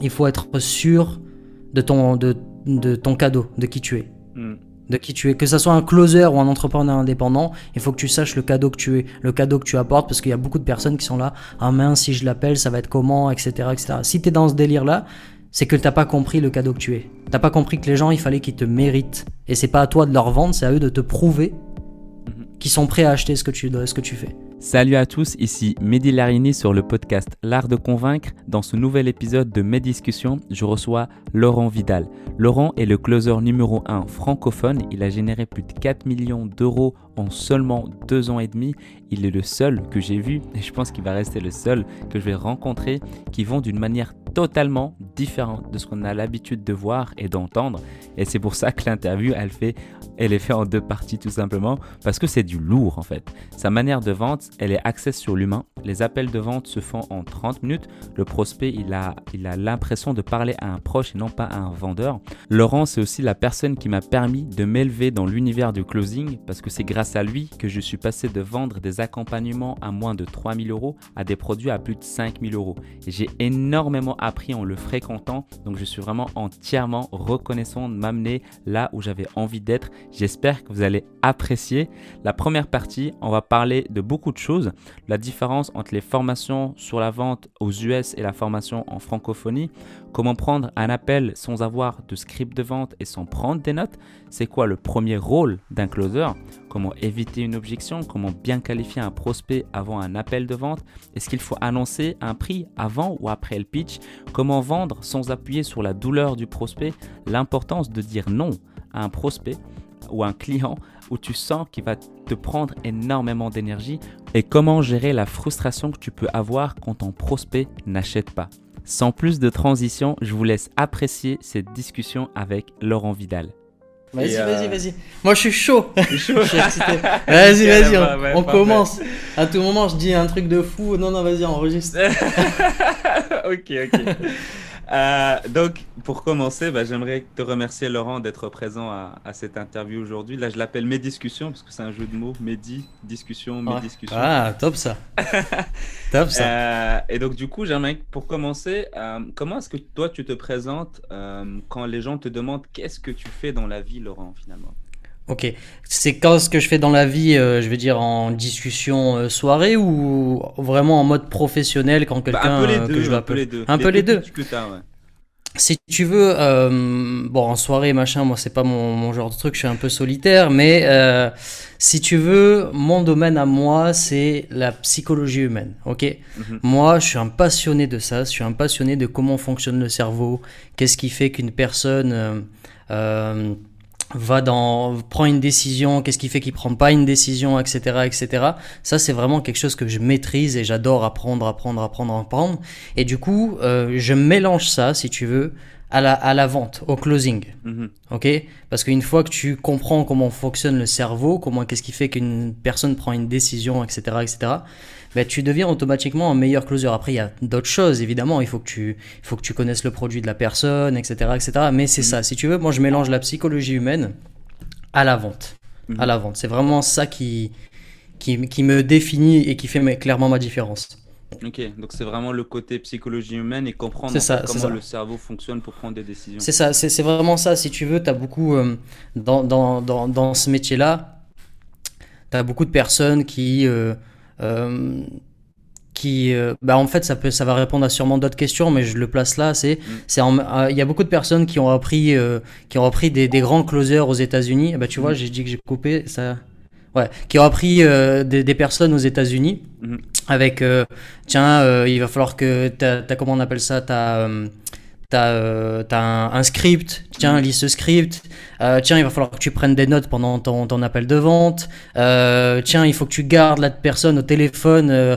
il faut être sûr de ton, de, de ton cadeau, de qui tu es. Hmm. De qui tu es. Que ce soit un closer ou un entrepreneur indépendant, il faut que tu saches le cadeau que tu es, le cadeau que tu apportes, parce qu'il y a beaucoup de personnes qui sont là, ah mince, si je l'appelle, ça va être comment, etc. etc. Si tu es dans ce délire-là, c'est que t'as pas compris le cadeau que tu es. T'as pas compris que les gens, il fallait qu'ils te méritent. Et c'est pas à toi de leur vendre, c'est à eux de te prouver qu'ils sont prêts à acheter ce que tu, ce que tu fais. Salut à tous, ici Mehdi Larini sur le podcast L'Art de Convaincre. Dans ce nouvel épisode de Mes Discussions, je reçois Laurent Vidal. Laurent est le closer numéro 1 francophone. Il a généré plus de 4 millions d'euros en seulement 2 ans et demi. Il est le seul que j'ai vu, et je pense qu'il va rester le seul que je vais rencontrer, qui vend d'une manière totalement différente de ce qu'on a l'habitude de voir et d'entendre. Et c'est pour ça que l'interview, elle, fait, elle est faite en deux parties tout simplement, parce que c'est du lourd en fait. Sa manière de vente, elle est axée sur l'humain. Les appels de vente se font en 30 minutes. Le prospect, il a il a l'impression de parler à un proche et non pas à un vendeur. Laurent, c'est aussi la personne qui m'a permis de m'élever dans l'univers du closing, parce que c'est grâce à lui que je suis passé de vendre des accompagnements à moins de 3000 euros à des produits à plus de 5000 euros. J'ai énormément appris en le fréquentant, donc je suis vraiment entièrement reconnaissant de m'amener là où j'avais envie d'être. J'espère que vous allez apprécier. La première partie, on va parler de beaucoup de choses, la différence entre les formations sur la vente aux US et la formation en francophonie, comment prendre un appel sans avoir de script de vente et sans prendre des notes, c'est quoi le premier rôle d'un closer, comment éviter une objection, comment bien qualifier un prospect avant un appel de vente, est-ce qu'il faut annoncer un prix avant ou après le pitch, comment vendre sans appuyer sur la douleur du prospect, l'importance de dire non à un prospect ou un client où tu sens qu'il va te prendre énormément d'énergie. Et comment gérer la frustration que tu peux avoir quand ton prospect n'achète pas? Sans plus de transition, je vous laisse apprécier cette discussion avec Laurent Vidal. Vas-y, Et, euh, vas-y, vas-y. Moi, je suis chaud. chaud. Je suis excité. Vas-y, vas-y, on, ouais, on parfait. commence. À tout moment, je dis un truc de fou. Non, non, vas-y, enregistre. ok, ok. Euh, donc, pour commencer, bah, j'aimerais te remercier, Laurent, d'être présent à, à cette interview aujourd'hui. Là, je l'appelle Mes Discussions, parce que c'est un jeu de mots. Mehdi, discussion, mes Ouais. discussions. Ah, top ça. top ça. Euh, et donc, du coup, j'aimerais, pour commencer, euh, comment est-ce que toi, tu te présentes quand les gens te demandent qu'est-ce que tu fais dans la vie, Laurent, finalement? Ok. C'est quand ce que je fais dans la vie, euh, je veux dire en discussion euh, soirée ou vraiment en mode professionnel quand Bah, quelqu'un les euh, que je un dois peu appeler les deux. Un peu les deux. Si tu veux, euh, bon, en soirée, machin, moi, c'est pas mon, mon genre de truc, je suis un peu solitaire, mais si tu veux, mon domaine à moi, c'est la psychologie humaine, ok? Mhm. Moi, je suis un passionné de ça, je suis un passionné de comment fonctionne le cerveau, qu'est-ce qui fait qu'une personne va dans, prend une décision, qu'est-ce qui fait qu'il prend pas une décision, etc., etc. Ça, c'est vraiment quelque chose que je maîtrise et j'adore apprendre, apprendre, apprendre, apprendre. Et du coup, euh, je mélange ça, si tu veux, à la, à la vente, au closing. Mhm. Ok? Parce qu'une fois que tu comprends comment fonctionne le cerveau, comment qu'est-ce qui fait qu'une personne prend une décision, etc., etc., ben, tu deviens automatiquement un meilleur closer. Après, il y a d'autres choses, évidemment. Il faut que tu, il faut que tu connaisses le produit de la personne, etc., etc. Mais c'est ça. Si tu veux, moi, je mélange la psychologie humaine à la vente. Mhm. À la vente. C'est vraiment ça qui, qui, qui me définit et qui fait clairement ma différence. Ok, donc c'est vraiment le côté psychologie humaine et comprendre ça, comment ça. le cerveau fonctionne pour prendre des décisions. C'est ça, c'est vraiment ça. Si tu veux, tu as beaucoup, euh, dans, dans, dans, dans ce métier-là, tu as beaucoup de personnes qui. euh, euh, qui euh, bah en fait ça peut ça va répondre à sûrement d'autres questions mais je le place là c'est c'est en- euh, il y a beaucoup de personnes qui ont appris euh, qui ont appris des, des grands closers aux États-Unis bah tu vois Mhm. j'ai dit que j'ai coupé ça ouais qui ont appris euh, des, des personnes aux États-Unis Mhm. avec euh, tiens euh, il va falloir que t'as t'as- comment on appelle ça t'as euh, T'as euh, un, un script, tiens, Mhm. lis ce script. Euh, tiens, il va falloir que tu prennes des notes pendant ton, ton appel de vente. Euh, tiens, il faut que tu gardes la personne au téléphone,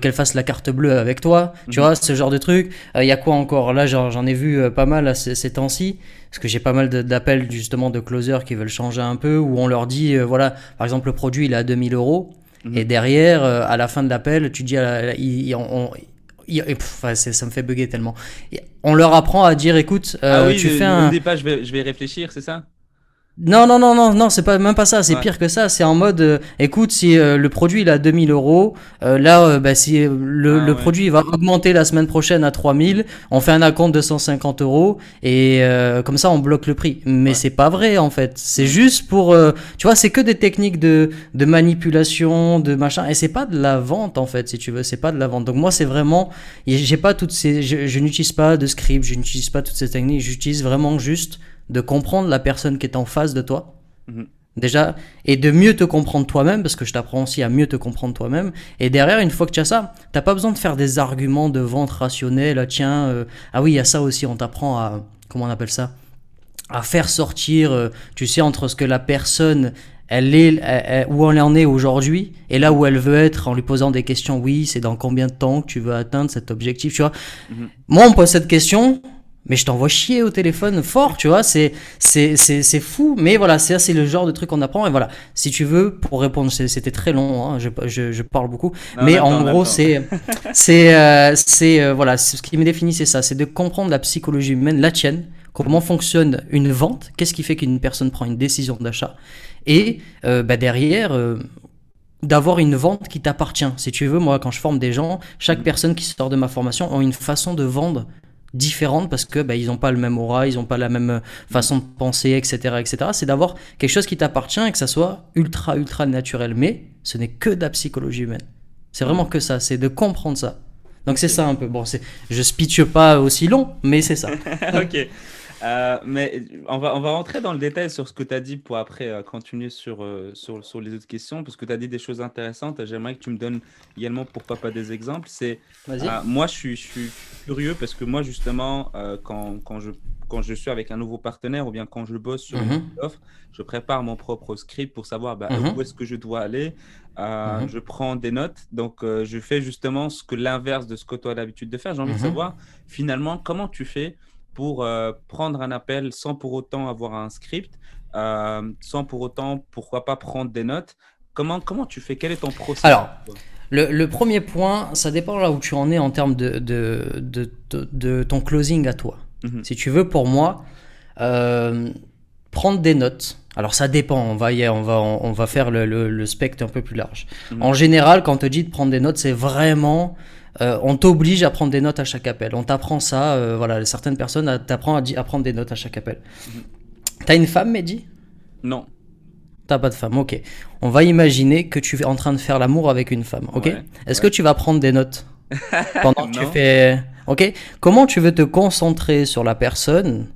qu'elle fasse la carte bleue avec toi. Tu Mhm. vois, ce genre de truc. Il y a quoi encore? Là, j'en ai vu pas mal à ces, ces temps-ci. Parce que j'ai pas mal d'appels justement de closers qui veulent changer un peu, où on leur dit, voilà, par exemple, le produit il est à 2000 euros. Mhm. Et derrière, à la fin de l'appel, tu dis, à la- il- il- on- il- pff, ça me fait bugger tellement. On leur apprend à dire, écoute, euh, ah oui, tu je- fais un, me dis pas, je vais, je vais réfléchir, c'est ça? Non, non, non, non, non, c'est pas même pas ça. C'est pire que ça. C'est en mode, euh, écoute, si euh, le produit il a 2000 euros, euh, là, bah, si le, ah le produit va augmenter la semaine prochaine à 3000, on fait un acompte de 150 euros et comme ça on bloque le prix. Mais c'est pas vrai en fait. C'est juste pour, tu vois, c'est que des techniques de de manipulation, de machin. Et c'est pas de la vente en fait, si tu veux. C'est pas de la vente. Donc moi, c'est vraiment, j'ai pas toutes ces, je, je n'utilise pas de script, je n'utilise pas toutes ces techniques. J'utilise vraiment juste de comprendre la personne qui est en face de toi. Mhm. Déjà, et de mieux te comprendre toi-même, parce que je t'apprends aussi à mieux te comprendre toi-même. Et derrière, une fois que tu as ça, t'as pas besoin de faire des arguments de vente rationnels. Ah, tiens, euh, ah oui, il y a ça aussi, on t'apprend à, comment on appelle ça À faire sortir, euh, tu sais, entre ce que la personne, elle est, où elle en est aujourd'hui, et là où elle veut être, en lui posant des questions. Oui, c'est dans combien de temps que tu veux atteindre cet objectif, tu vois mhm. Moi, on me pose cette question, mais je t'envoie chier au téléphone fort, tu vois, c'est c'est c'est fou, mais voilà, c'est c'est le genre de truc qu'on apprend et voilà. Si tu veux, pour répondre, c'était très long, hein, je, je, je, parle beaucoup, mais en gros c'est c'est euh, c'est euh, voilà, ce qui me définit c'est ça, c'est de comprendre la psychologie humaine, la tienne, comment fonctionne une vente, qu'est-ce qui fait qu'une personne prend une décision d'achat et euh, bah derrière d'avoir une vente qui t'appartient. Si tu veux, moi, quand je forme des gens, chaque mm. personne qui sort de ma formation a une façon de vendre différentes parce que bah, ils n'ont pas le même aura, ils n'ont pas la même euh, façon de penser, etc. etc. C'est d'avoir quelque chose qui t'appartient et que ça soit ultra, ultra naturel. Mais ce n'est que de la psychologie humaine. C'est vraiment que ça, c'est de comprendre ça. Donc c'est ça un peu. Bon, je speeche pas aussi long, mais c'est ça. ok. Euh, mais on va, on va rentrer dans le détail sur ce que tu as dit pour après euh, continuer sur, euh, sur, sur, les autres questions, parce que tu as dit des choses intéressantes. J'aimerais que tu me donnes également, pourquoi pas, des exemples. C'est, moi, je suis, je suis, curieux parce que moi, justement, quand, quand, je, quand je suis avec un nouveau partenaire ou bien quand je bosse sur une mhm. offre, je prépare mon propre script pour savoir bah, mhm. où est-ce que je dois aller. Mhm. Je prends des notes, donc je fais justement ce que l'inverse de ce que tu as l'habitude de faire. J'ai envie de savoir finalement comment tu fais pour euh, prendre un appel sans pour autant avoir un script, euh, sans pour autant, pourquoi pas, prendre des notes. Comment, comment tu fais? Quel est ton processus? Alors, le, premier point, ça dépend là où tu en es en termes de, de, de, de, ton closing à toi. Mhm. Si tu veux, pour moi, euh, prendre des notes. Alors ça dépend, on va, on va, on va faire le, le, spectre un peu plus large. Mhm. En général, quand on te dit de prendre des notes, c'est vraiment euh, on t'oblige à prendre des notes à chaque appel. On t'apprend ça, euh, voilà, certaines personnes t'apprennent à, prendre des notes à chaque appel. Mhm. T'as une femme, Mehdi? Non. T'as pas de femme, ok. On va imaginer que tu es en train de faire l'amour avec une femme, ok Est-ce que tu vas prendre des notes pendant que tu fais... Ok Comment tu veux te concentrer sur la personne,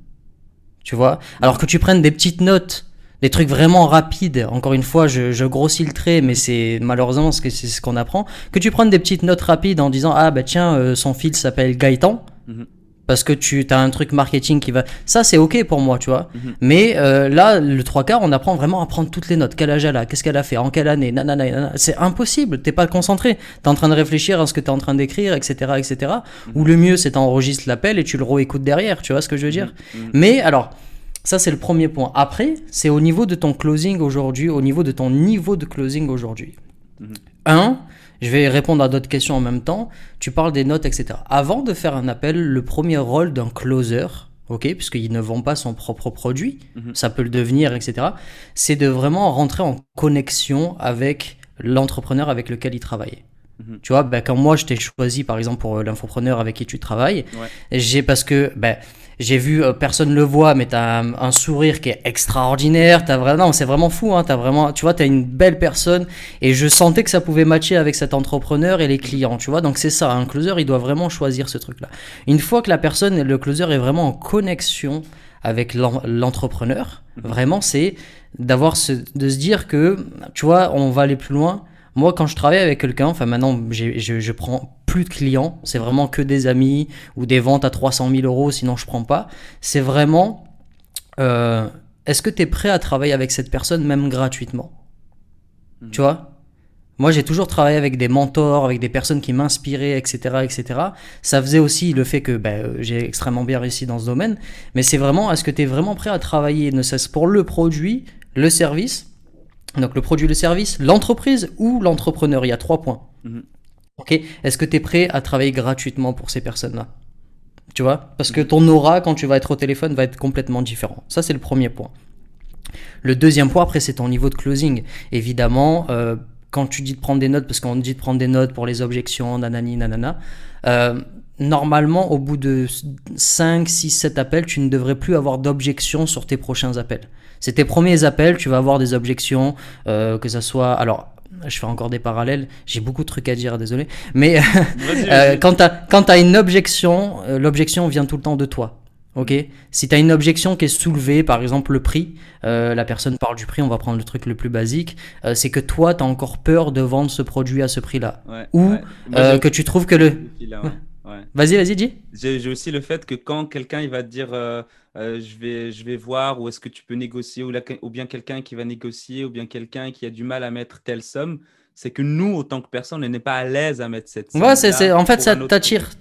tu vois? Alors que tu prennes des petites notes des trucs vraiment rapides. Encore une fois, je, grossis le trait, mais c'est malheureusement ce que c'est ce qu'on apprend. Que tu prennes des petites notes rapides en disant ah bah tiens euh, son fils s'appelle Gaëtan. Mhm. Parce que tu as un truc marketing qui va. Ça, c'est ok pour moi, tu vois. Mhm. Mais euh, là, le trois quarts, on apprend vraiment à prendre toutes les notes. Quel âge elle a? Qu'est-ce qu'elle a fait? En quelle année? Nanana, C'est impossible. T'es pas concentré. T'es en train de réfléchir à ce que t'es en train d'écrire, etc., etc. Mhm. Ou le mieux, c'est t'enregistres l'appel et tu le réécoutes derrière. Tu vois ce que je veux dire? Mais alors, ça, c'est le premier point. Après, c'est au niveau de ton closing aujourd'hui, au niveau de ton niveau de closing aujourd'hui. Mhm. Un, je vais répondre à d'autres questions en même temps. Tu parles des notes, etc. Avant de faire un appel, le premier rôle d'un closer, ok, puisqu'il ne vend pas son propre produit, mhm. ça peut le devenir, etc. C'est de vraiment rentrer en connexion avec l'entrepreneur avec lequel il travaille. Mhm. Tu vois, ben, quand moi je t'ai choisi par exemple pour l'infopreneur avec qui tu travailles, j'ai parce que ben, j'ai vu, euh, personne le voit, mais t'as un, sourire qui est extraordinaire. T'as vraiment, c'est vraiment fou. Hein, t'as vraiment, tu vois, t'as une belle personne. Et je sentais que ça pouvait matcher avec cet entrepreneur et les clients. Tu vois, donc c'est ça. Un closer, il doit vraiment choisir ce truc-là. Une fois que la personne, le closer est vraiment en connexion avec l'entrepreneur, vraiment, c'est d'avoir ce, de se dire que, tu vois, on va aller plus loin. Moi, quand je travaille avec quelqu'un, enfin maintenant, je, je prends plus de clients, c'est vraiment que des amis ou des ventes à 300 000 euros, sinon je prends pas. C'est vraiment, euh, est-ce que tu es prêt à travailler avec cette personne même gratuitement? Mhm. Tu vois? Moi, j'ai toujours travaillé avec des mentors, avec des personnes qui m'inspiraient, etc., etc. Ça faisait aussi le fait que ben, j'ai extrêmement bien réussi dans ce domaine. Mais c'est vraiment, est-ce que tu es vraiment prêt à travailler, ne cesse pour le produit, le service donc le produit, le service, l'entreprise ou l'entrepreneur, il y a trois points. Mhm. Ok, est-ce que tu es prêt à travailler gratuitement pour ces personnes-là? Tu vois? Parce que ton aura, quand tu vas être au téléphone, va être complètement différent. Ça, c'est le premier point. Le deuxième point, après, c'est ton niveau de closing. Évidemment, euh, quand tu dis de prendre des notes, parce qu'on dit de prendre des notes pour les objections, nanani, nanana, euh, normalement, au bout de 5, 6, 7 appels, tu ne devrais plus avoir d'objections sur tes prochains appels. C'est tes premiers appels, tu vas avoir des objections, euh, que ça soit... Alors, je fais encore des parallèles, j'ai beaucoup de trucs à dire, désolé. Mais euh, quand tu as, une objection, euh, l'objection vient tout le temps de toi. Ok? Si tu as une objection qui est soulevée, par exemple le prix, euh, la personne parle du prix, on va prendre le truc le plus basique, c'est que toi, tu as encore peur de vendre ce produit à ce prix-là. Ou que tu trouves que le... Vas-y, vas-y, dis. J'ai aussi le fait que quand quelqu'un il va te dire euh, euh, je, vais, je vais voir où est-ce que tu peux négocier, ou, ou bien quelqu'un qui va négocier, ou bien quelqu'un qui a du mal à mettre telle somme, c'est que nous, autant que personne, on n'est pas à l'aise à mettre cette. Ouais, c'est, en fait, ça t'attire,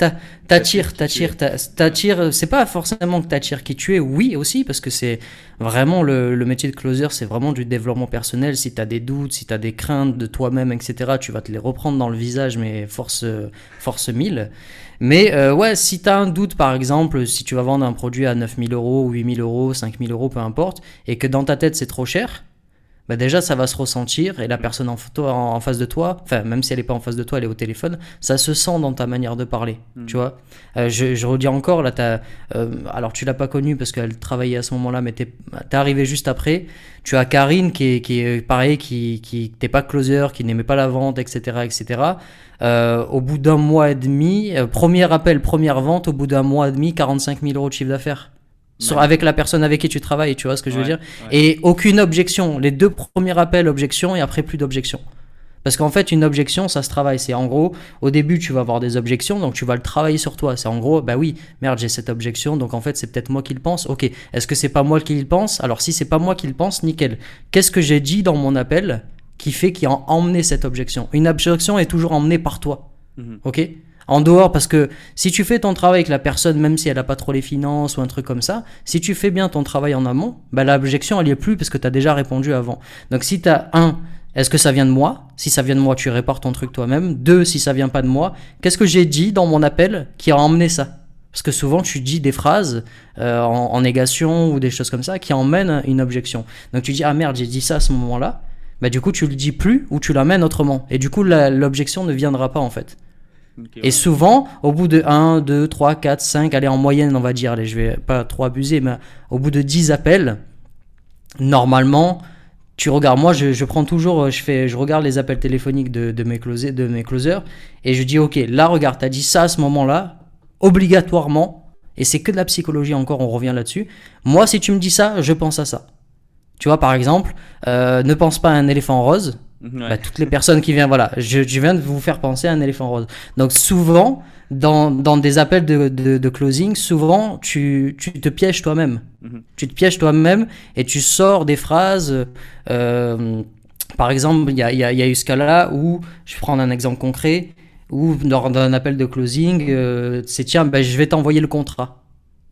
t'attire, t'attire, t'attire. C'est pas forcément que t'attires qui tu es, oui aussi, parce que c'est vraiment le, le, métier de closer, c'est vraiment du développement personnel. Si t'as des doutes, si t'as des craintes de toi-même, etc., tu vas te les reprendre dans le visage, mais force, force 1000. Mais euh, ouais, si t'as un doute, par exemple, si tu vas vendre un produit à 9000 euros, 8000 euros, 5000 euros, peu importe, et que dans ta tête c'est trop cher, bah déjà ça va se ressentir et la personne en photo en, face de toi, enfin même si elle est pas en face de toi, elle est au téléphone, ça se sent dans ta manière de parler, hmm. tu vois. Euh, je, je, redis encore là, as, euh, alors tu l'as pas connue parce qu'elle travaillait à ce moment-là, mais t'es es arrivé juste après. Tu as Karine qui est, qui est pareil, qui qui t'es pas closer, qui n'aimait pas la vente, etc., etc. Euh, au bout d'un mois et demi, euh, premier appel, première vente, au bout d'un mois et demi, 45 000 euros de chiffre d'affaires avec la personne avec qui tu travailles, tu vois ce que je veux dire Et aucune objection. Les deux premiers appels, objection, et après plus d'objection. Parce qu'en fait, une objection, ça se travaille. C'est en gros, au début, tu vas avoir des objections, donc tu vas le travailler sur toi. C'est en gros, bah oui, merde, j'ai cette objection, donc en fait, c'est peut-être moi qui le pense. Ok, est-ce que c'est pas moi qui le pense? Alors si c'est pas moi qui le pense, nickel. Qu'est-ce que j'ai dit dans mon appel qui fait qu'il a emmené cette objection? Une objection est toujours emmenée par toi. Mhm. Ok? En dehors, parce que si tu fais ton travail avec la personne, même si elle n'a pas trop les finances ou un truc comme ça, si tu fais bien ton travail en amont, bah, l'objection, elle y est plus parce que tu as déjà répondu avant. Donc si tu as un, est-ce que ça vient de moi? Si ça vient de moi, tu répares ton truc toi-même. Deux, si ça vient pas de moi, qu'est-ce que j'ai dit dans mon appel qui a emmené ça? Parce que souvent tu dis des phrases euh, en, négation ou des choses comme ça qui emmènent une objection. Donc tu dis ah merde j'ai dit ça à ce moment-là, bah du coup tu le dis plus ou tu l'amènes autrement et du coup l'objection ne viendra pas en fait et souvent, au bout de 1, 2, 3, 4, 5, allez en moyenne, on va dire, allez, je vais pas trop abuser, mais au bout de 10 appels, normalement, tu regardes, moi je, je, prends toujours, je, fais, je regarde les appels téléphoniques de, de, mes, closers, de mes closers et je dis, ok, là regarde, tu as dit ça à ce moment-là, obligatoirement, et c'est que de la psychologie encore, on revient là-dessus. Moi, si tu me dis ça, je pense à ça. Tu vois, par exemple, euh, ne pense pas à un éléphant rose, bah, toutes les personnes qui viennent, voilà, je, viens de vous faire penser à un éléphant rose. Donc souvent, dans, dans des appels de, de, closing, souvent tu, tu te pièges toi-même. Mhm. Tu te pièges toi-même et tu sors des phrases. Euh, par exemple, il y a, y, a, y a, eu ce cas-là où, je vais prendre un exemple concret, où dans un appel de closing, euh, c'est tiens, ben, je vais t'envoyer le contrat.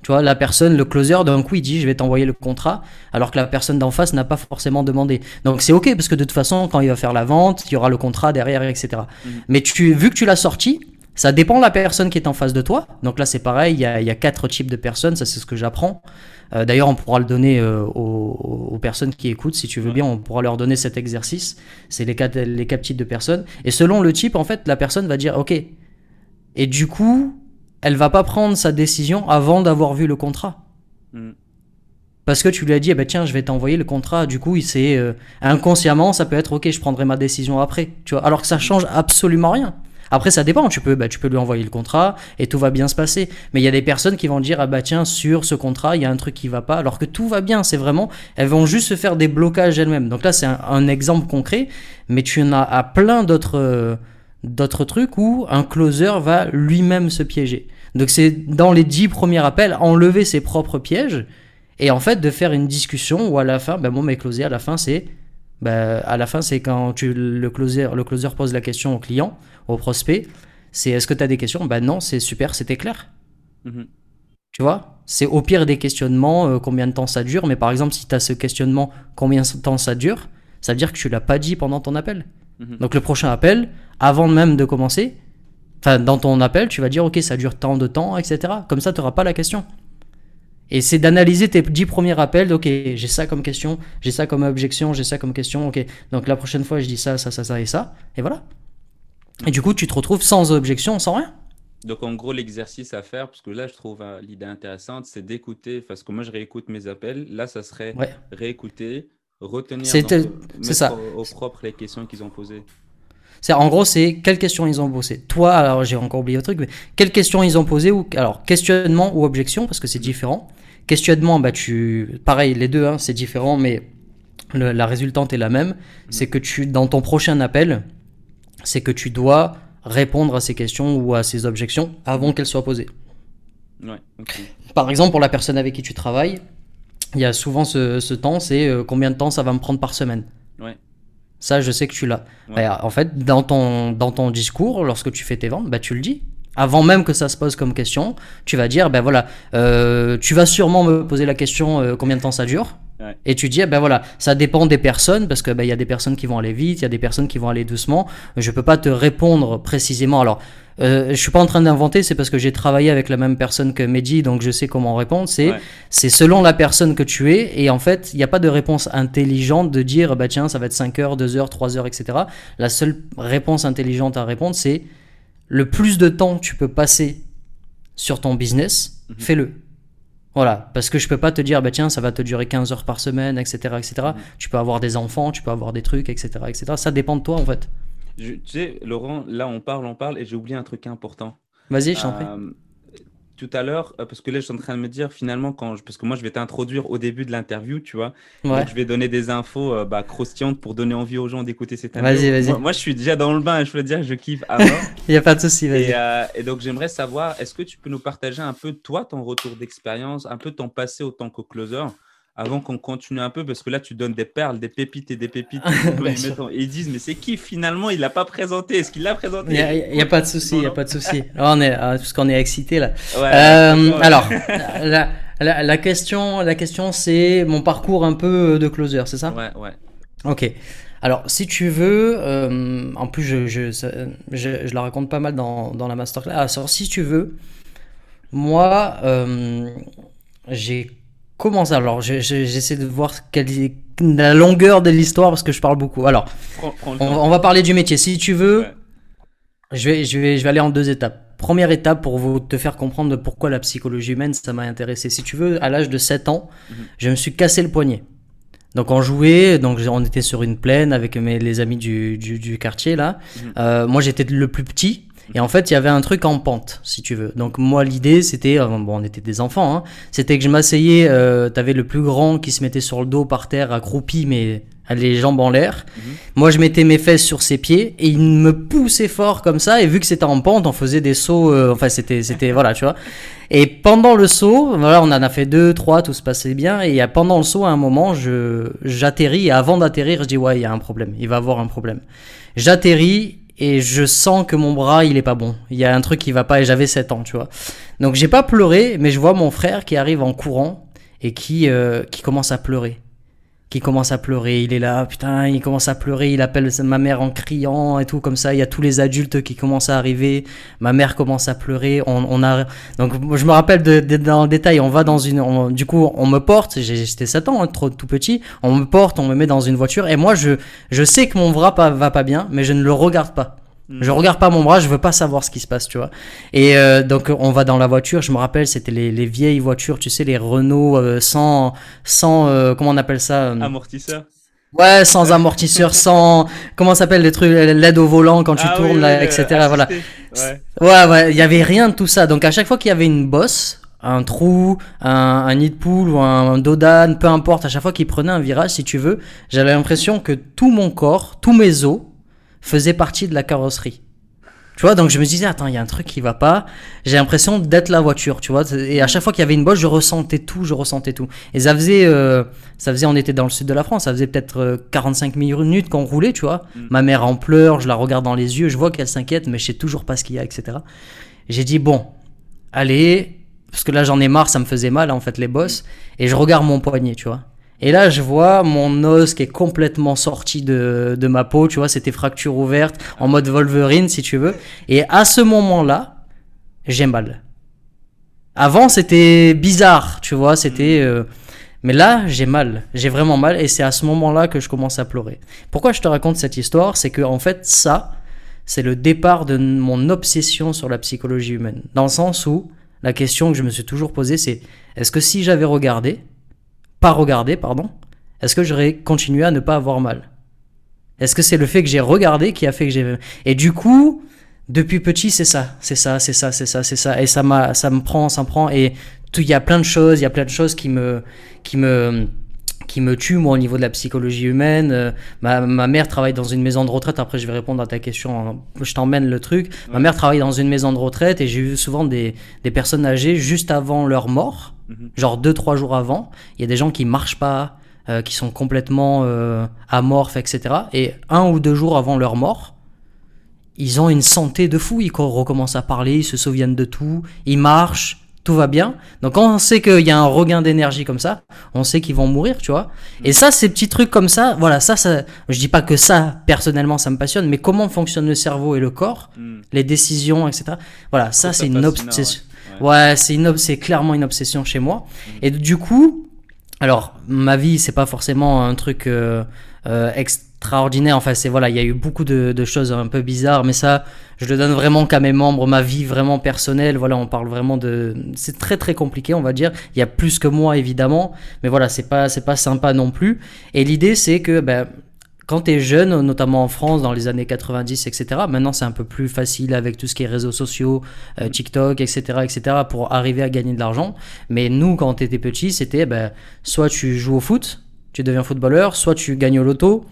Tu vois, la personne, le closer, d'un coup, il dit je vais t'envoyer le contrat, alors que la personne d'en face n'a pas forcément demandé. Donc c'est ok, parce que de toute façon, quand il va faire la vente, il y aura le contrat derrière, etc. Mhm. Mais tu, vu que tu l'as sorti, ça dépend de la personne qui est en face de toi. Donc là, c'est pareil, il y, a, il y a, quatre types de personnes, ça c'est ce que j'apprends. Euh, d'ailleurs, on pourra le donner euh, aux, aux, personnes qui écoutent, si tu veux bien, on pourra leur donner cet exercice. C'est les quatre, les quatre types de personnes. Et selon le type, en fait, la personne va dire ok. Et du coup, elle va pas prendre sa décision avant d'avoir vu le contrat. Hmm. Parce que tu lui as dit, eh ben tiens, je vais t'envoyer le contrat. Du coup, il sait euh, inconsciemment, ça peut être, ok, je prendrai ma décision après. Tu vois, alors que ça change absolument rien. Après, ça dépend. Tu peux, bah, tu peux lui envoyer le contrat et tout va bien se passer. Mais il y a des personnes qui vont dire, ah bah tiens, sur ce contrat, il y a un truc qui va pas, alors que tout va bien. C'est vraiment, elles vont juste se faire des blocages elles-mêmes. Donc là, c'est un, exemple concret, mais tu en as à plein d'autres. D'autres trucs où un closer va lui-même se piéger. Donc c'est dans les dix premiers appels, enlever ses propres pièges et en fait de faire une discussion où à la fin, ben moi mes closers à la fin c'est ben, à la fin c'est quand tu, le, closer, le closer pose la question au client, au prospect, c'est est-ce que tu as des questions? Ben non, c'est super, c'était clair. Mhm. Tu vois? C'est au pire des questionnements, euh, combien de temps ça dure, mais par exemple si tu as ce questionnement, combien de temps ça dure, ça veut dire que tu l'as pas dit pendant ton appel. Mhm. Donc le prochain appel, avant même de commencer, enfin dans ton appel, tu vas dire ok ça dure tant de temps, etc. Comme ça tu n'auras pas la question. Et c'est d'analyser tes 10 premiers appels. Ok, j'ai ça comme question, j'ai ça comme objection, j'ai ça comme question. Ok, donc la prochaine fois, je dis ça, ça, ça, ça et ça. Et voilà. Et du coup, tu te retrouves sans objection, sans rien. Donc, en gros, l'exercice à faire, parce que là, je trouve euh, l'idée intéressante, c'est d'écouter, parce que moi, je réécoute mes appels. Là, ça serait réécouter, retenir, c'est ça. Au, propre les questions qu'ils ont posées. En gros, c'est quelles questions ils ont posées. Toi, alors j'ai encore oublié le truc, mais quelles questions ils ont posées ou alors questionnement ou objection parce que c'est différent. Questionnement, bah tu, pareil, les deux, hein, c'est différent, mais la résultante est la même. C'est que tu, dans ton prochain appel, c'est que tu dois répondre à ces questions ou à ces objections avant qu'elles soient posées. Par exemple, pour la personne avec qui tu travailles, il y a souvent ce, temps, c'est euh, combien de temps ça va me prendre par semaine. Ça, je sais que tu l'as. Bah, en fait, dans ton, dans ton discours, lorsque tu fais tes ventes, bah, tu le dis. Avant même que ça se pose comme question, tu vas dire, ben voilà, euh, tu vas sûrement me poser la question euh, combien de temps ça dure. Et tu dis, eh ben voilà, ça dépend des personnes, parce que ben, y a des personnes qui vont aller vite, il y a des personnes qui vont aller doucement. Je peux pas te répondre précisément. Alors, euh, je suis pas en train d'inventer, c'est parce que j'ai travaillé avec la même personne que Mehdi, donc je sais comment répondre. C'est c'est selon la personne que tu es, et en fait, il n'y a pas de réponse intelligente de dire, bah tiens, ça va être 5 heures, 2 heures, 3 heures, etc. La seule réponse intelligente à répondre, c'est le plus de temps que tu peux passer sur ton business, mhm. fais-le. Voilà, parce que je peux pas te dire, bah tiens, ça va te durer 15 heures par semaine, etc., etc. Mm. Tu peux avoir des enfants, tu peux avoir des trucs, etc., etc. Ça dépend de toi, en fait. tu sais, Laurent, là, on parle, on parle, et j'ai oublié un truc important. Vas-y, je t'en prie. Tout à l'heure, euh, parce que là, je suis en train de me dire finalement, quand parce que moi, je vais t'introduire au début de l'interview, tu vois. Donc, je vais donner des infos euh, bah, croustillantes pour donner envie aux gens d'écouter cette interview. Vas-y, vas-y. Moi, je suis déjà dans le bain et je veux dire, je kiffe mort. Il n'y a pas de souci, vas-y. Et, euh, et, donc, j'aimerais savoir, est-ce que tu peux nous partager un peu, toi, ton retour d'expérience, un peu ton passé autant que closer? Avant qu'on continue un peu, parce que là, tu donnes des perles, des pépites et des pépites. et ils disent, mais c'est qui finalement Il l'a pas présenté? Est-ce qu'il l'a présenté? Il n'y a, pas de souci, il n'y a pas de souci. on est, euh, parce qu'on est excité là. euh, alors, la, la, la, question, la question, c'est mon parcours un peu de closer, c'est ça? Ouais, ouais. Ok. Alors, si tu veux, euh, en plus, je, je, je, je, la raconte pas mal dans, dans la masterclass. Alors, si tu veux, moi, euh, j'ai Comment ça Alors, j'essaie de voir quelle est la longueur de l'histoire parce que je parle beaucoup. Alors, on, va parler du métier. Si tu veux, je, vais, je, vais, je vais aller en deux étapes. Première étape pour vous te faire comprendre pourquoi la psychologie humaine, ça m'a intéressé. Si tu veux, à l'âge de 7 ans, mhm. je me suis cassé le poignet. Donc on jouait, donc on était sur une plaine avec mes, les amis du, du, quartier là. Mhm. Euh, moi j'étais le plus petit, et en fait, il y avait un truc en pente, si tu veux. Donc moi, l'idée, c'était, euh, bon, on était des enfants, hein, c'était que je m'asseyais, euh, t'avais le plus grand qui se mettait sur le dos par terre, accroupi, mais les jambes en l'air. Mhm. Moi, je mettais mes fesses sur ses pieds et il me poussait fort comme ça. Et vu que c'était en pente, on faisait des sauts. Euh, enfin, c'était, c'était, voilà, tu vois. Et pendant le saut, voilà, on en a fait deux, trois, tout se passait bien. Et pendant le saut, à un moment, je, j'atterris. Et avant d'atterrir, je dis ouais, il y a un problème. Il va avoir un problème. J'atterris et je sens que mon bras il est pas bon. Il y a un truc qui va pas et j'avais 7 ans, tu vois. Donc j'ai pas pleuré, mais je vois mon frère qui arrive en courant et qui euh, qui commence à pleurer qui commence à pleurer. Il est là, putain, il commence à pleurer. Il appelle ma mère en criant et tout comme ça. Il y a tous les adultes qui commencent à arriver. Ma mère commence à pleurer. On, on a donc je me rappelle de, dans le détail. On va dans une, du coup, on me porte. J'étais 7 ans, hein, trop tout petit. On me porte, on me met dans une voiture et moi je je sais que mon bras va pas bien, mais je ne le regarde pas. Je regarde pas mon bras, je veux pas savoir ce qui se passe, tu vois. Et euh, donc on va dans la voiture, je me rappelle, c'était les, les, vieilles voitures, tu sais, les Renault euh, sans, sans euh, comment on appelle ça Amortisseur. Ouais, sans amortisseur, sans comment s'appelle les trucs, l'aide au volant quand tu ah tournes, là, etc. Voilà. Ouais. ouais, ouais, il y avait rien de tout ça. Donc à chaque fois qu'il y avait une bosse, un trou, un, un nid de poule ou un, un dodan, peu importe, à chaque fois qu'il prenait un virage, si tu veux, j'avais l'impression que tout mon corps, tous mes os faisait partie de la carrosserie. Tu vois, donc je me disais, attends, il y a un truc qui va pas. J'ai l'impression d'être la voiture, tu vois. Et à chaque fois qu'il y avait une bosse, je ressentais tout, je ressentais tout. Et ça faisait, euh, ça faisait, on était dans le sud de la France, ça faisait peut-être 45 euh, minutes qu'on roulait, tu vois. Mm. Ma mère en pleure, je la regarde dans les yeux, je vois qu'elle s'inquiète, mais je sais toujours pas ce qu'il y a, etc. J'ai dit, bon, allez, parce que là j'en ai marre, ça me faisait mal, en fait, les bosses. Et je regarde mon poignet, tu vois. Et là, je vois mon os qui est complètement sorti de, de ma peau, tu vois, c'était fracture ouverte, en mode Wolverine, si tu veux. Et à ce moment-là, j'ai mal. Avant, c'était bizarre, tu vois, c'était. euh, Mais là, j'ai mal, j'ai vraiment mal, et c'est à ce moment-là que je commence à pleurer. Pourquoi je te raconte cette histoire? C'est que, en fait, ça, c'est le départ de mon obsession sur la psychologie humaine. Dans le sens où, la question que je me suis toujours posée, c'est est-ce que si j'avais regardé, pas regardé, pardon, est-ce que j'aurais continué à ne pas avoir mal? Est-ce que c'est le fait que j'ai regardé qui a fait que j'ai. Et du coup, depuis petit, c'est ça, c'est ça, c'est ça, c'est ça, c'est ça, et ça m'a, ça me prend, ça me prend, et tout- il y a plein de choses, il y a plein de choses qui me, qui me, qui me tuent moi au niveau de la psychologie humaine. Euh, ma, ma mère travaille dans une maison de retraite. Après, je vais répondre à ta question. Je t'emmène le truc. Ma mère travaille dans une maison de retraite et j'ai vu souvent des, des personnes âgées juste avant leur mort, Mhm. genre deux trois jours avant. Il y a des gens qui marchent pas, euh, qui sont complètement euh, amorphes, etc. Et un ou deux jours avant leur mort, ils ont une santé de fou. Ils co- recommencent à parler, ils se souviennent de tout, ils marchent, tout va bien. Donc quand on sait qu'il y a un regain d'énergie comme ça, on sait qu'ils vont mourir, tu vois. Et ça, ces petits trucs comme ça, voilà, ça, ça, je dis pas que ça, personnellement, ça me passionne, mais comment fonctionne le cerveau et le corps, Mm. les décisions, etc. Voilà, ça, c'est une obsession. ouais. Ouais, c'est une, c'est clairement une obsession chez moi. Et du coup, alors, ma vie, c'est pas forcément un truc euh, euh, extraordinaire. Enfin, c'est voilà, il y a eu beaucoup de, de choses un peu bizarres, mais ça, je le donne vraiment qu'à mes membres. Ma vie vraiment personnelle, voilà, on parle vraiment de. C'est très très compliqué, on va dire. Il y a plus que moi, évidemment, mais voilà, c'est pas c'est pas sympa non plus. Et l'idée, c'est que ben, quand tu es jeune, notamment en France dans les années 90, etc., maintenant c'est un peu plus facile avec tout ce qui est réseaux sociaux, euh, TikTok, etc., etc., pour arriver à gagner de l'argent. Mais nous, quand tu étais petit, c'était ben, soit tu joues au foot, tu deviens footballeur, soit tu gagnes au loto,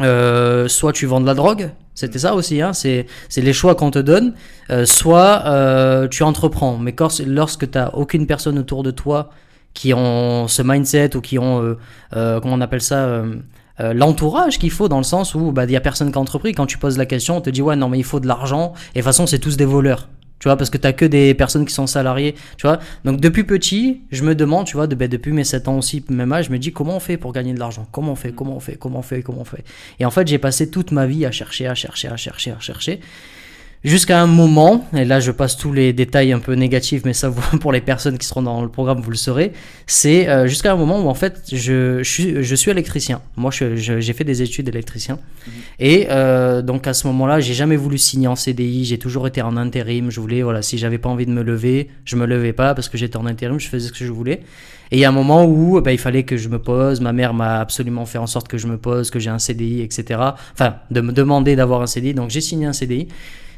euh, soit tu vends de la drogue. C'était ça aussi, hein, c'est les choix qu'on te donne. Euh, soit tu entreprends. Mais quand- lorsque tu n'as aucune personne autour de toi qui ont ce mindset ou qui ont, comment on appelle ça, euh, l'entourage qu'il faut dans le sens où bah, il y a personne qui a entrepris. Quand tu poses la question, on te dit ouais non mais il faut de l'argent et de toute façon c'est tous des voleurs. Tu vois, parce que t'as que des personnes qui sont salariées, tu vois? Donc depuis petit, je me demande, tu vois, de, ben, depuis mes 7 ans aussi, même âge, je me dis comment on fait pour gagner de l'argent? Comment on fait? Comment on fait? Comment on fait? Comment on fait? Et en fait, j'ai passé toute ma vie à chercher, à chercher, à chercher, à chercher. Jusqu'à un moment, et là je passe tous les détails un peu négatifs, mais ça pour les personnes qui seront dans le programme, vous le saurez, c'est euh, jusqu'à un moment où en fait je, je, suis, je suis électricien. Moi j'ai fait des études d'électricien. Et euh, donc à ce moment-là, j'ai jamais voulu signer en CDI, j'ai toujours été en intérim. Je voulais, voilà, si j'avais pas envie de me lever, je me levais pas parce que j'étais en intérim, je faisais ce que je voulais. Et il y a un moment où bah, il fallait que je me pose, ma mère m'a absolument fait en sorte que je me pose, que j'ai un CDI, etc. Enfin, de me demander d'avoir un CDI, donc j'ai signé un CDI.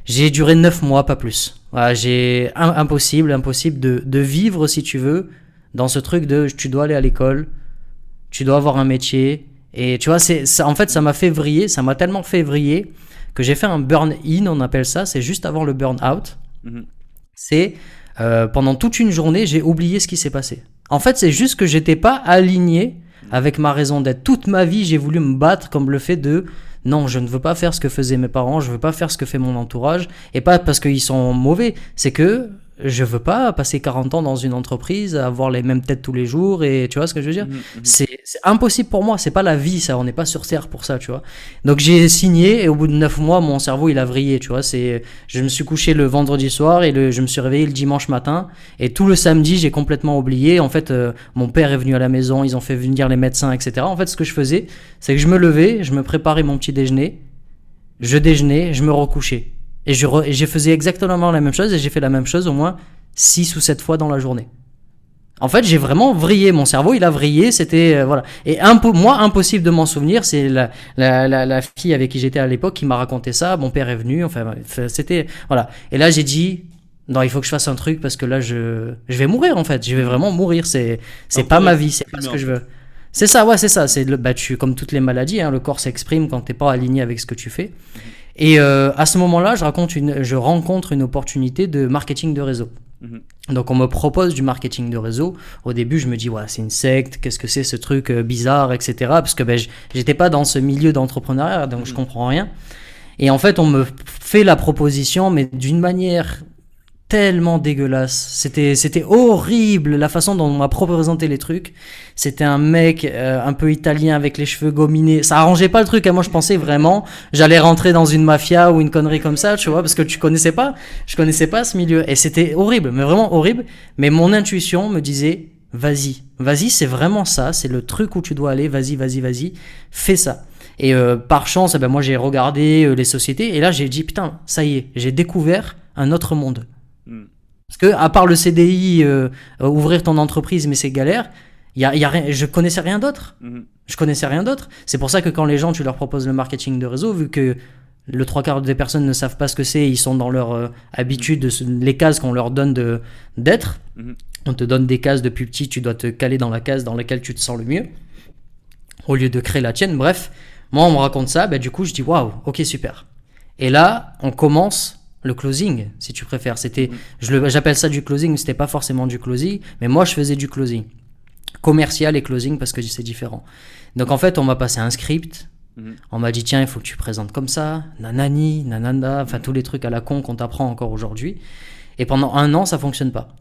J'ai duré 9 mois, pas plus. Voilà, j'ai impossible, impossible de, de vivre si tu veux dans ce truc de tu dois aller à l'école, tu dois avoir un métier. Et tu vois, c'est, ça, en fait, ça m'a fait vriller, ça m'a tellement fait vriller que j'ai fait un burn-in, on appelle ça, c'est juste avant le burn-out. Mhm. C'est euh, pendant toute une journée, j'ai oublié ce qui s'est passé. En fait, c'est juste que j'étais pas aligné avec ma raison d'être. Toute ma vie, j'ai voulu me battre comme le fait de non, je ne veux pas faire ce que faisaient mes parents, je veux pas faire ce que fait mon entourage, et pas parce qu'ils sont mauvais, c'est que je veux pas passer 40 ans dans une entreprise, avoir les mêmes têtes tous les jours, et tu vois ce que je veux dire? Mhm, mhm. c'est c'est impossible pour moi, c'est pas la vie ça, on n'est pas sur terre pour ça, tu vois. Donc j'ai signé et au bout de 9 mois, mon cerveau il a vrillé, tu vois. C'est, je me suis couché le vendredi soir et le, je me suis réveillé le dimanche matin et tout le samedi j'ai complètement oublié. En fait, euh, mon père est venu à la maison, ils ont fait venir les médecins, etc. En fait, ce que je faisais, c'est que je me levais, je me préparais mon petit déjeuner, je déjeunais, je me recouchais et je, re- et je faisais exactement la même chose et j'ai fait la même chose au moins 6 ou 7 fois dans la journée. En fait, j'ai vraiment vrillé. Mon cerveau, il a vrillé. C'était euh, voilà. Et impo- moi, impossible de m'en souvenir. C'est la, la, la, la fille avec qui j'étais à l'époque qui m'a raconté ça. Mon père est venu. Enfin, c'était voilà. Et là, j'ai dit non, il faut que je fasse un truc parce que là, je je vais mourir en fait. Je vais vraiment mourir. C'est c'est pas ma vie. C'est pas ce que je veux. C'est ça, ouais, c'est ça. C'est le bah, tu, comme toutes les maladies. Hein, le corps s'exprime quand t'es pas aligné avec ce que tu fais. Et euh, à ce moment-là, je raconte une, je rencontre une opportunité de marketing de réseau. Mhm. Donc on me propose du marketing de réseau. Au début, je me dis ouais, c'est une secte, qu'est-ce que c'est ce truc euh, bizarre, etc. Parce que ben, j'étais pas dans ce milieu d'entrepreneuriat, donc je comprends rien. Et en fait, on me fait la proposition, mais d'une manière tellement dégueulasse. C'était, c'était horrible la façon dont on m'a présenté les trucs. C'était un mec euh, un peu italien avec les cheveux gominés. Ça arrangeait pas le truc. Hein. Moi, je pensais vraiment, j'allais rentrer dans une mafia ou une connerie comme ça, tu vois, parce que tu connaissais pas. Je connaissais pas ce milieu et c'était horrible, mais vraiment horrible. Mais mon intuition me disait, vas-y, vas-y, c'est vraiment ça. C'est le truc où tu dois aller. Vas-y, vas-y, vas-y, fais ça. Et euh, par chance, eh ben moi j'ai regardé euh, les sociétés et là j'ai dit putain, ça y est, j'ai découvert un autre monde. Parce que, à part le CDI, euh, euh, ouvrir ton entreprise, mais c'est galère, y a, y a rien, je connaissais rien d'autre. Mhm. Je connaissais rien d'autre. C'est pour ça que quand les gens, tu leur proposes le marketing de réseau, vu que le trois quarts des personnes ne savent pas ce que c'est, ils sont dans leur euh, habitude, les cases qu'on leur donne de, d'être. Mhm. On te donne des cases depuis petit, tu dois te caler dans la case dans laquelle tu te sens le mieux, au lieu de créer la tienne. Bref, moi on me raconte ça, bah, du coup je dis waouh, ok super. Et là, on commence le closing, si tu préfères. C'était, mm. j'appelle ça du closing, c'était pas forcément du closing, mais moi je faisais du closing, commercial et closing parce que c'est différent. Donc en fait, on m'a passé un script. Mm. On m'a dit tiens, il faut que tu présentes comme ça, nanani, nananda, enfin tous les trucs à la con qu'on t'apprend encore aujourd'hui. Et pendant un an, ça fonctionne pas.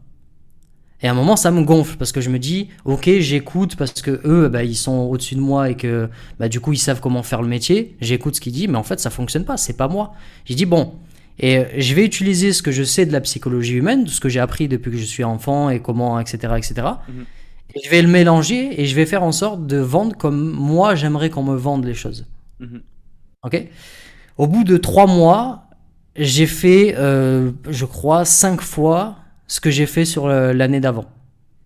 Et à un moment, ça me gonfle parce que je me dis, ok, j'écoute parce que eux, bah, ils sont au-dessus de moi et que bah, du coup, ils savent comment faire le métier. J'écoute ce qu'ils disent, mais en fait, ça fonctionne pas. C'est pas moi. J'ai dit bon, et euh, je vais utiliser ce que je sais de la psychologie humaine, ce que j'ai appris depuis que je suis enfant et comment, etc., etc. Mhm. Et je vais le mélanger et je vais faire en sorte de vendre comme moi j'aimerais qu'on me vende les choses. Mhm. Ok? Au bout de trois mois, j'ai fait, euh, je crois, cinq fois ce que j'ai fait sur euh, l'année d'avant.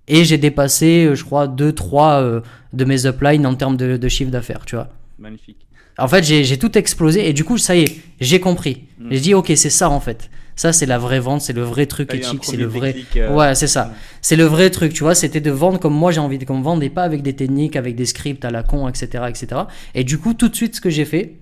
Et j'ai dépassé, je crois, deux, trois de mes uplines en termes de, de chiffre d'affaires, tu vois. Magnifique. En fait, j'ai tout explosé et du coup, ça y est, j'ai compris. Mm. J'ai dit, ok, c'est ça en fait. Ça, c'est la vraie vente, c'est le vrai truc éthique, c'est le vrai. Euh, ouais, c'est ça. Mm. C'est le vrai truc, tu vois. C'était de vendre comme moi j'ai envie qu'on me vende et pas avec des techniques, avec des scripts à la con, etc., etc. Et du coup, tout de suite, ce que j'ai fait,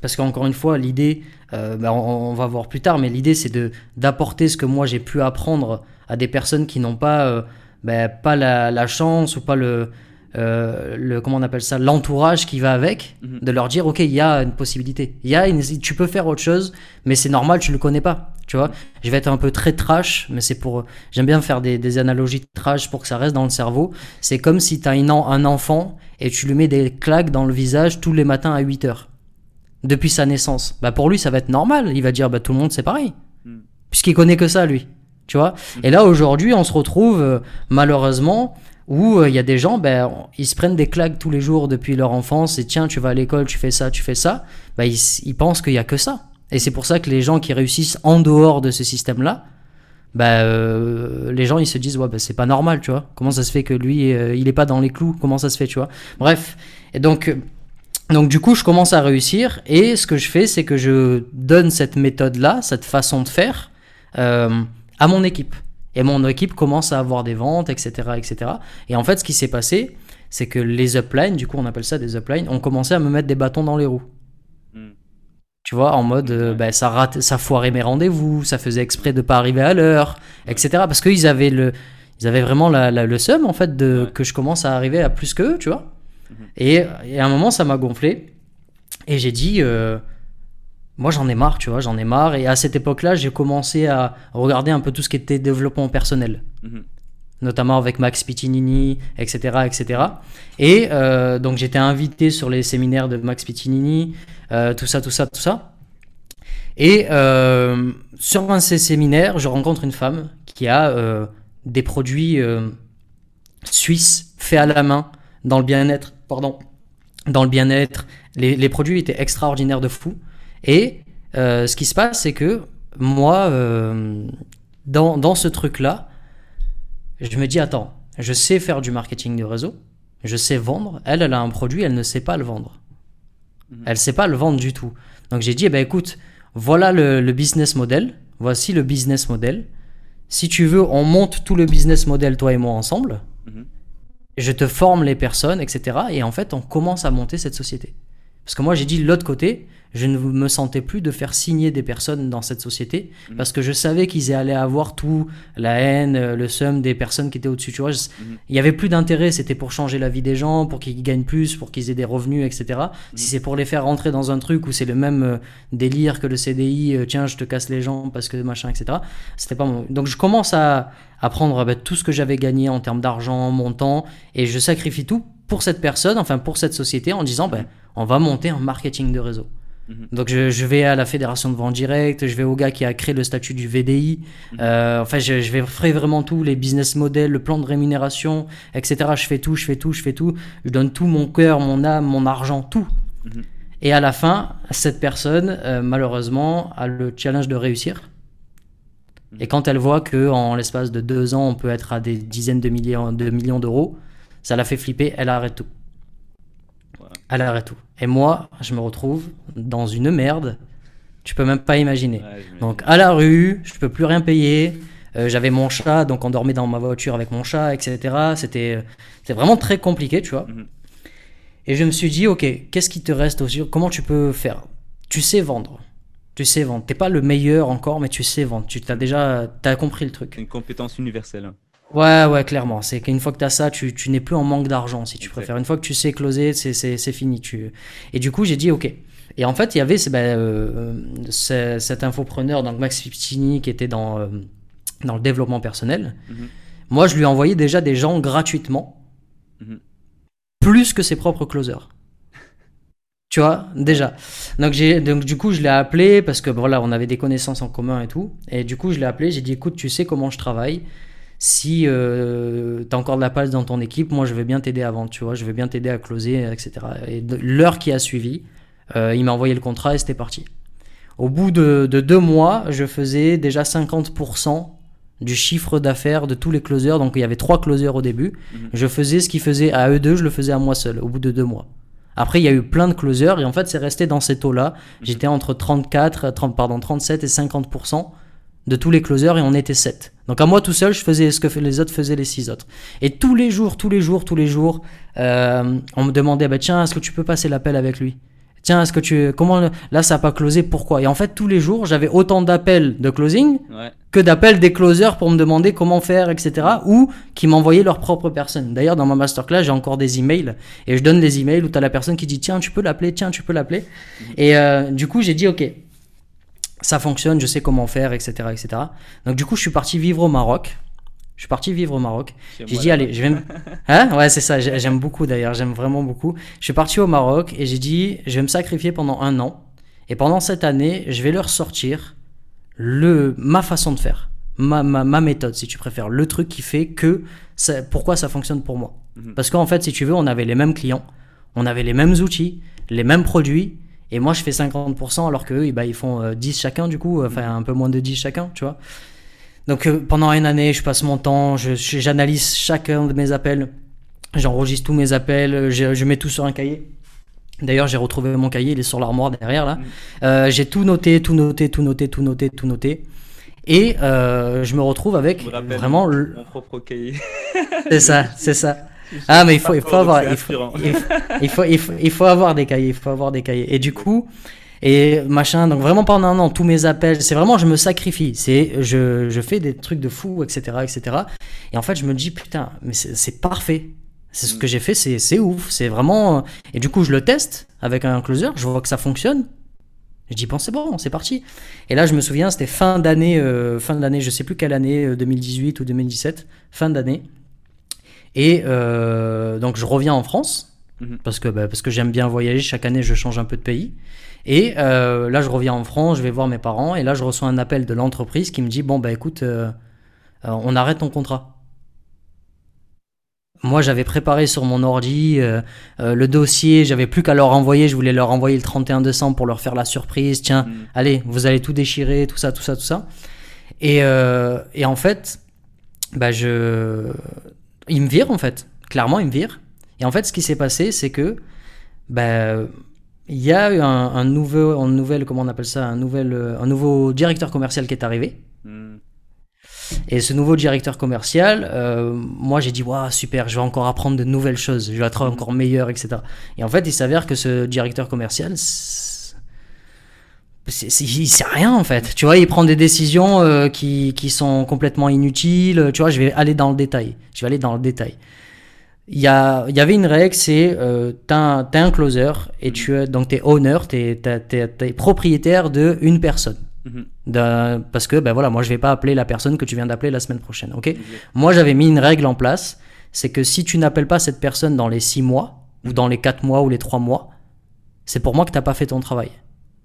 parce qu'encore une fois, l'idée, euh, bah, on, va voir plus tard, mais l'idée, c'est de d'apporter ce que moi j'ai pu apprendre à des personnes qui n'ont pas, euh, bah, pas la, la, chance ou pas le euh, le comment on appelle ça l'entourage qui va avec mhm. de leur dire ok il y a une possibilité. Il y a une, tu peux faire autre chose mais c'est normal tu le connais pas tu vois. Je vais être un peu très trash mais c'est pour j'aime bien faire des, des, analogies de trash pour que ça reste dans le cerveau. C'est comme si tu as un, un enfant et tu lui mets des claques dans le visage tous les matins à 8 heures depuis sa naissance. Bah pour lui ça va être normal. Il va dire bah tout le monde c'est pareil. Hmm. puisqu'il connaît que ça lui tu vois. Hmm. et là aujourd'hui on se retrouve euh, malheureusement où euh, il y a des gens, ben, ils se prennent des claques tous les jours depuis leur enfance et tiens, tu vas à l'école, tu fais ça, tu fais ça. Ben, ils, pensent qu'il y a que ça. Et c'est pour ça que les gens qui réussissent en dehors de ce système-là, ben, euh, les gens ils se disent ouais ben, c'est pas normal tu vois. Comment ça se fait que lui euh, il est pas dans les clous? Comment ça se fait tu vois? Bref. Et donc donc du coup je commence à réussir et ce que je fais c'est que je donne cette méthode là cette façon de faire à mon équipe et mon équipe commence à avoir des ventes, etc. etc. Et en fait, ce qui s'est passé, c'est que les uplines, du coup on appelle ça des uplines, ont commencé à me mettre des bâtons dans les roues. Hmm. Tu vois, en mode, euh, bah, ça, rate, ça foirait mes rendez-vous, ça faisait exprès de pas arriver à l'heure, etc. Parce qu'ils avaient, le, ils avaient vraiment la, le seum, en fait, de, que je commence à arriver à plus qu'eux, tu vois. Mhm. Et, à un moment, ça m'a gonflé. Et j'ai dit, euh, moi j'en ai marre, tu vois, j'en ai marre. Et à cette époque-là, j'ai commencé à regarder un peu tout ce qui était développement personnel. Mhm. Notamment avec Max Piccinini, etc. etc. Et euh, donc j'étais invité sur les séminaires de Max Piccinini, euh, tout ça, tout ça, tout ça. Et euh, sur un de ces séminaires, je rencontre une femme qui a des produits suisses faits à la main dans le bien-être, pardon, dans le bien-être. Les, les, produits étaient extraordinaires de fou. Et euh, ce qui se passe, c'est que moi, euh, dans, dans, ce truc-là, je me dis, attends, je sais faire du marketing de réseau, je sais vendre. Elle, elle a un produit, elle ne sait pas le vendre. Mhm. Elle ne sait pas le vendre du tout. Donc j'ai dit, eh ben, écoute, voilà le, le, business model, voici le business model. Si tu veux, on monte tout le business model, toi et moi, ensemble. Mhm. Je te forme les personnes, etc. Et en fait, on commence à monter cette société. Parce que moi, j'ai dit l'autre côté, je ne me sentais plus de faire signer des personnes dans cette société Mhm. parce que je savais qu'ils allaient avoir tout, la haine, euh, le seum des personnes qui étaient au-dessus. Tu vois, je- Mhm. il y avait plus d'intérêt. C'était pour changer la vie des gens, pour qu'ils gagnent plus, pour qu'ils aient des revenus, etc. Mhm. Si c'est pour les faire rentrer dans un truc où c'est le même euh, délire que le CDI, euh, tiens, je te casse les jambes parce que machin, etc. C'était pas mon. Donc je commence à, à prendre bah, tout ce que j'avais gagné en termes d'argent, mon temps, et je sacrifie tout pour cette personne, enfin pour cette société, en disant, ben, on va monter un marketing de réseau. Mhm. Donc je, je vais à la fédération de vente directe, je vais au gars qui a créé le statut du VDI, Mhm. euh, enfin je, je vais ferai vraiment tout, les business models, le plan de rémunération, etc. Je fais tout, je fais tout, je fais tout, je donne tout mon cœur, mon âme, mon argent, tout. Mhm. Et à la fin, cette personne, euh, malheureusement, a le challenge de réussir. Et quand elle voit que en l'espace de deux ans, on peut être à des dizaines de millions de millions d'euros, ça la fait flipper. Elle arrête tout. Elle arrête tout. Et moi, je me retrouve dans une merde. Tu peux même pas imaginer. Ouais. Donc à la rue, je peux plus rien payer. Euh, J'avais mon chat, donc on dormait dans ma voiture avec mon chat, etc. C'était vraiment très compliqué, tu vois. Mhm. Et je me suis dit, ok, qu'est-ce qui te reste aussi Comment tu peux faire? Tu sais vendre. Tu sais vendre. T'es pas le meilleur encore, mais tu sais vendre. Tu as déjà as compris le truc. C'est une compétence universelle. Ouais, ouais, clairement. C'est qu'une fois que tu as ça, tu, tu n'es plus en manque d'argent, si tu Exact. préfères. Une fois que tu sais closer, c'est- c'est c'est fini. Tu... Et du coup, j'ai dit, OK. Et en fait, il y avait ben, euh, ce- cet infopreneur, donc Max Fiptini, qui était dans, euh, dans le développement personnel. Mhm. Moi, je lui envoyais déjà des gens gratuitement, Mhm. plus que ses propres closers. Tu vois, déjà. Donc, j'ai, donc du coup, je l'ai appelé parce que voilà, on avait des connaissances en commun et tout. Et du coup, je l'ai appelé. J'ai dit, écoute, tu sais comment je travaille. Si euh, tu as encore de la place dans ton équipe, moi, je vais bien t'aider à vendre. Tu vois, je vais bien t'aider à closer, etc. Et l'heure qui a suivi, euh, il m'a envoyé le contrat et c'était parti. Au bout de, de deux mois, je faisais déjà 50% du chiffre d'affaires de tous les closers. Donc il y avait trois closers au début. Mhm. Je faisais ce qu'ils faisaient à eux deux, je le faisais à moi seul au bout de deux mois. Après, il y a eu plein de closers et en fait, c'est resté dans ces taux-là. J'étais entre 34, 30, pardon, 37 et 50% de tous les closers et on était 7. Donc à moi tout seul, je faisais ce que les autres faisaient les six autres. Et tous les jours, tous les jours, tous les jours, euh, on me demandait, bah, tiens, est-ce que tu peux passer l'appel avec lui? Tiens, est-ce que tu... Comment... Là, ça n'a pas closé, pourquoi? Et en fait, tous les jours, j'avais autant d'appels de closing Ouais. que d'appels des closers pour me demander comment faire, etc. Ou qui m'envoyaient leur propre personne. D'ailleurs, dans ma masterclass, j'ai encore des emails et je donne des emails où tu as la personne qui dit tiens, tu peux l'appeler, tiens, tu peux l'appeler. Et euh, du coup, j'ai dit ok, ça fonctionne, je sais comment faire, etc., etc. Donc du coup, je suis parti vivre au Maroc. Je suis parti vivre au Maroc. J'ai dit allez, je vais me... Hein? Ouais, c'est ça, j'ai- j'aime beaucoup d'ailleurs, j'aime vraiment beaucoup. Je suis parti au Maroc et j'ai dit je vais me sacrifier pendant un an. Et pendant cette année, je vais leur sortir le, ma façon de faire, ma, ma, ma méthode si tu préfères, le truc qui fait que ça, pourquoi ça fonctionne pour moi. Mhm. Parce qu'en fait, si tu veux, on avait les mêmes clients, on avait les mêmes outils, les mêmes produits, et moi je fais 50% alors qu'eux, eh ben, ils font euh, 10 chacun du coup, enfin un peu moins de 10 chacun, tu vois. Donc euh, pendant une année, je passe mon temps, j'analyse chacun de mes appels, j'enregistre tous mes appels, je, je mets tout sur un cahier. D'ailleurs, j'ai retrouvé mon cahier, il est sur l'armoire derrière là. Mhm. Euh, j'ai tout noté, tout noté, tout noté, tout noté, tout noté. Et euh, je me retrouve avec vraiment. le- Mon propre cahier. C'est ça, c'est ça. Ah, mais il faut, il faut avoir, il faut, il faut, il faut, il avoir des cahiers, il faut avoir des cahiers. Et du coup, et machin, donc vraiment pendant un an, tous mes appels, c'est vraiment, je me sacrifie. C'est, je, je fais des trucs de fou, etc., etc. Et en fait, je me dis, putain, mais c'est parfait. C'est ce Mm. que j'ai fait, c'est ouf. C'est vraiment. Et du coup, je le teste avec un closer, je vois que ça fonctionne. Je dis, bon, c'est bon, c'est parti. Et là, je me souviens, c'était fin d'année, euh, fin d'année, je sais plus quelle année, euh, 2018 ou 2017, fin d'année. Et euh, donc, je reviens en France, Mhm. parce que, bah, parce que j'aime bien voyager. Chaque année, je change un peu de pays. Et euh, là, je reviens en France, je vais voir mes parents. Et là, je reçois un appel de l'entreprise qui me dit, bon, bah écoute, euh, on arrête ton contrat. Moi, j'avais préparé sur mon ordi le dossier, j'avais plus qu'à leur envoyer, je voulais leur envoyer le 31 décembre pour leur faire la surprise. Tiens, Mhm. allez, vous allez tout déchirer, tout ça, tout ça, tout ça. Et, et en fait, bah je... il me vire en fait. Clairement, il me vire. Et en fait, ce qui s'est passé, c'est que bah, il y a eu un, un nouveau, un nouvel, comment on appelle ça, un nouvel, euh, un nouveau directeur commercial qui est arrivé. Mhm. Et ce nouveau directeur commercial, euh, moi j'ai dit, waouh, super, je vais encore apprendre de nouvelles choses, je vais être encore meilleur, etc. Et en fait, il s'avère que ce directeur commercial, c'est- c'est- il sait rien en fait. Tu vois, il prend des décisions euh, qui, qui sont complètement inutiles. Tu vois, je vais aller dans le détail. Je vais aller dans le détail. Il y, a, il y avait une règle, c'est euh, t'as un, un closer et tu es donc t'es owner, t'es, t'es, t'es- t'es propriétaire de une personne. Mhm. Parce que ben voilà, moi je vais pas appeler la personne que tu viens d'appeler la semaine prochaine, ok? Moi j'avais mis une règle en place, c'est que si tu n'appelles pas cette personne dans les 6 mois ou dans les 4 mois ou les 3 mois, c'est pour moi que t'as pas fait ton travail.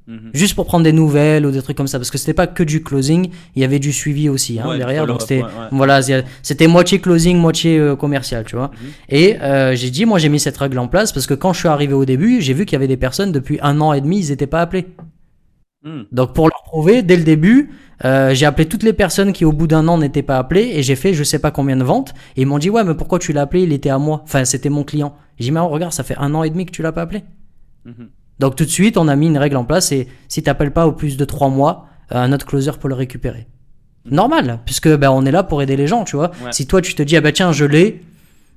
Mhm. Juste pour prendre des nouvelles ou des trucs comme ça, parce que c'était pas que du closing, il y avait du suivi aussi hein, Ouais, derrière, donc c'était ouais, ouais. voilà, c'était moitié closing, moitié euh, commercial, tu vois. Mhm. Et euh, j'ai dit, moi j'ai mis cette règle en place parce que quand je suis arrivé au début, j'ai vu qu'il y avait des personnes depuis un an et demi, ils n'étaient pas appelés. Mhm. Donc pour leur prouver, dès le début, euh, j'ai appelé toutes les personnes qui au bout d'un an n'étaient pas appelées et j'ai fait je sais pas combien de ventes et ils m'ont dit ouais mais pourquoi tu l'as appelé, il était à moi, enfin c'était mon client. J'ai dit mais regarde ça fait un an et demi que tu l'as pas appelé. Donc tout de suite on a mis une règle en place et si t'appelles pas au plus de trois mois, euh, un autre closer peut le récupérer. Normal, puisque ben, on est là pour aider les gens, tu vois. Ouais. Si toi tu te dis ah ben tiens je l'ai,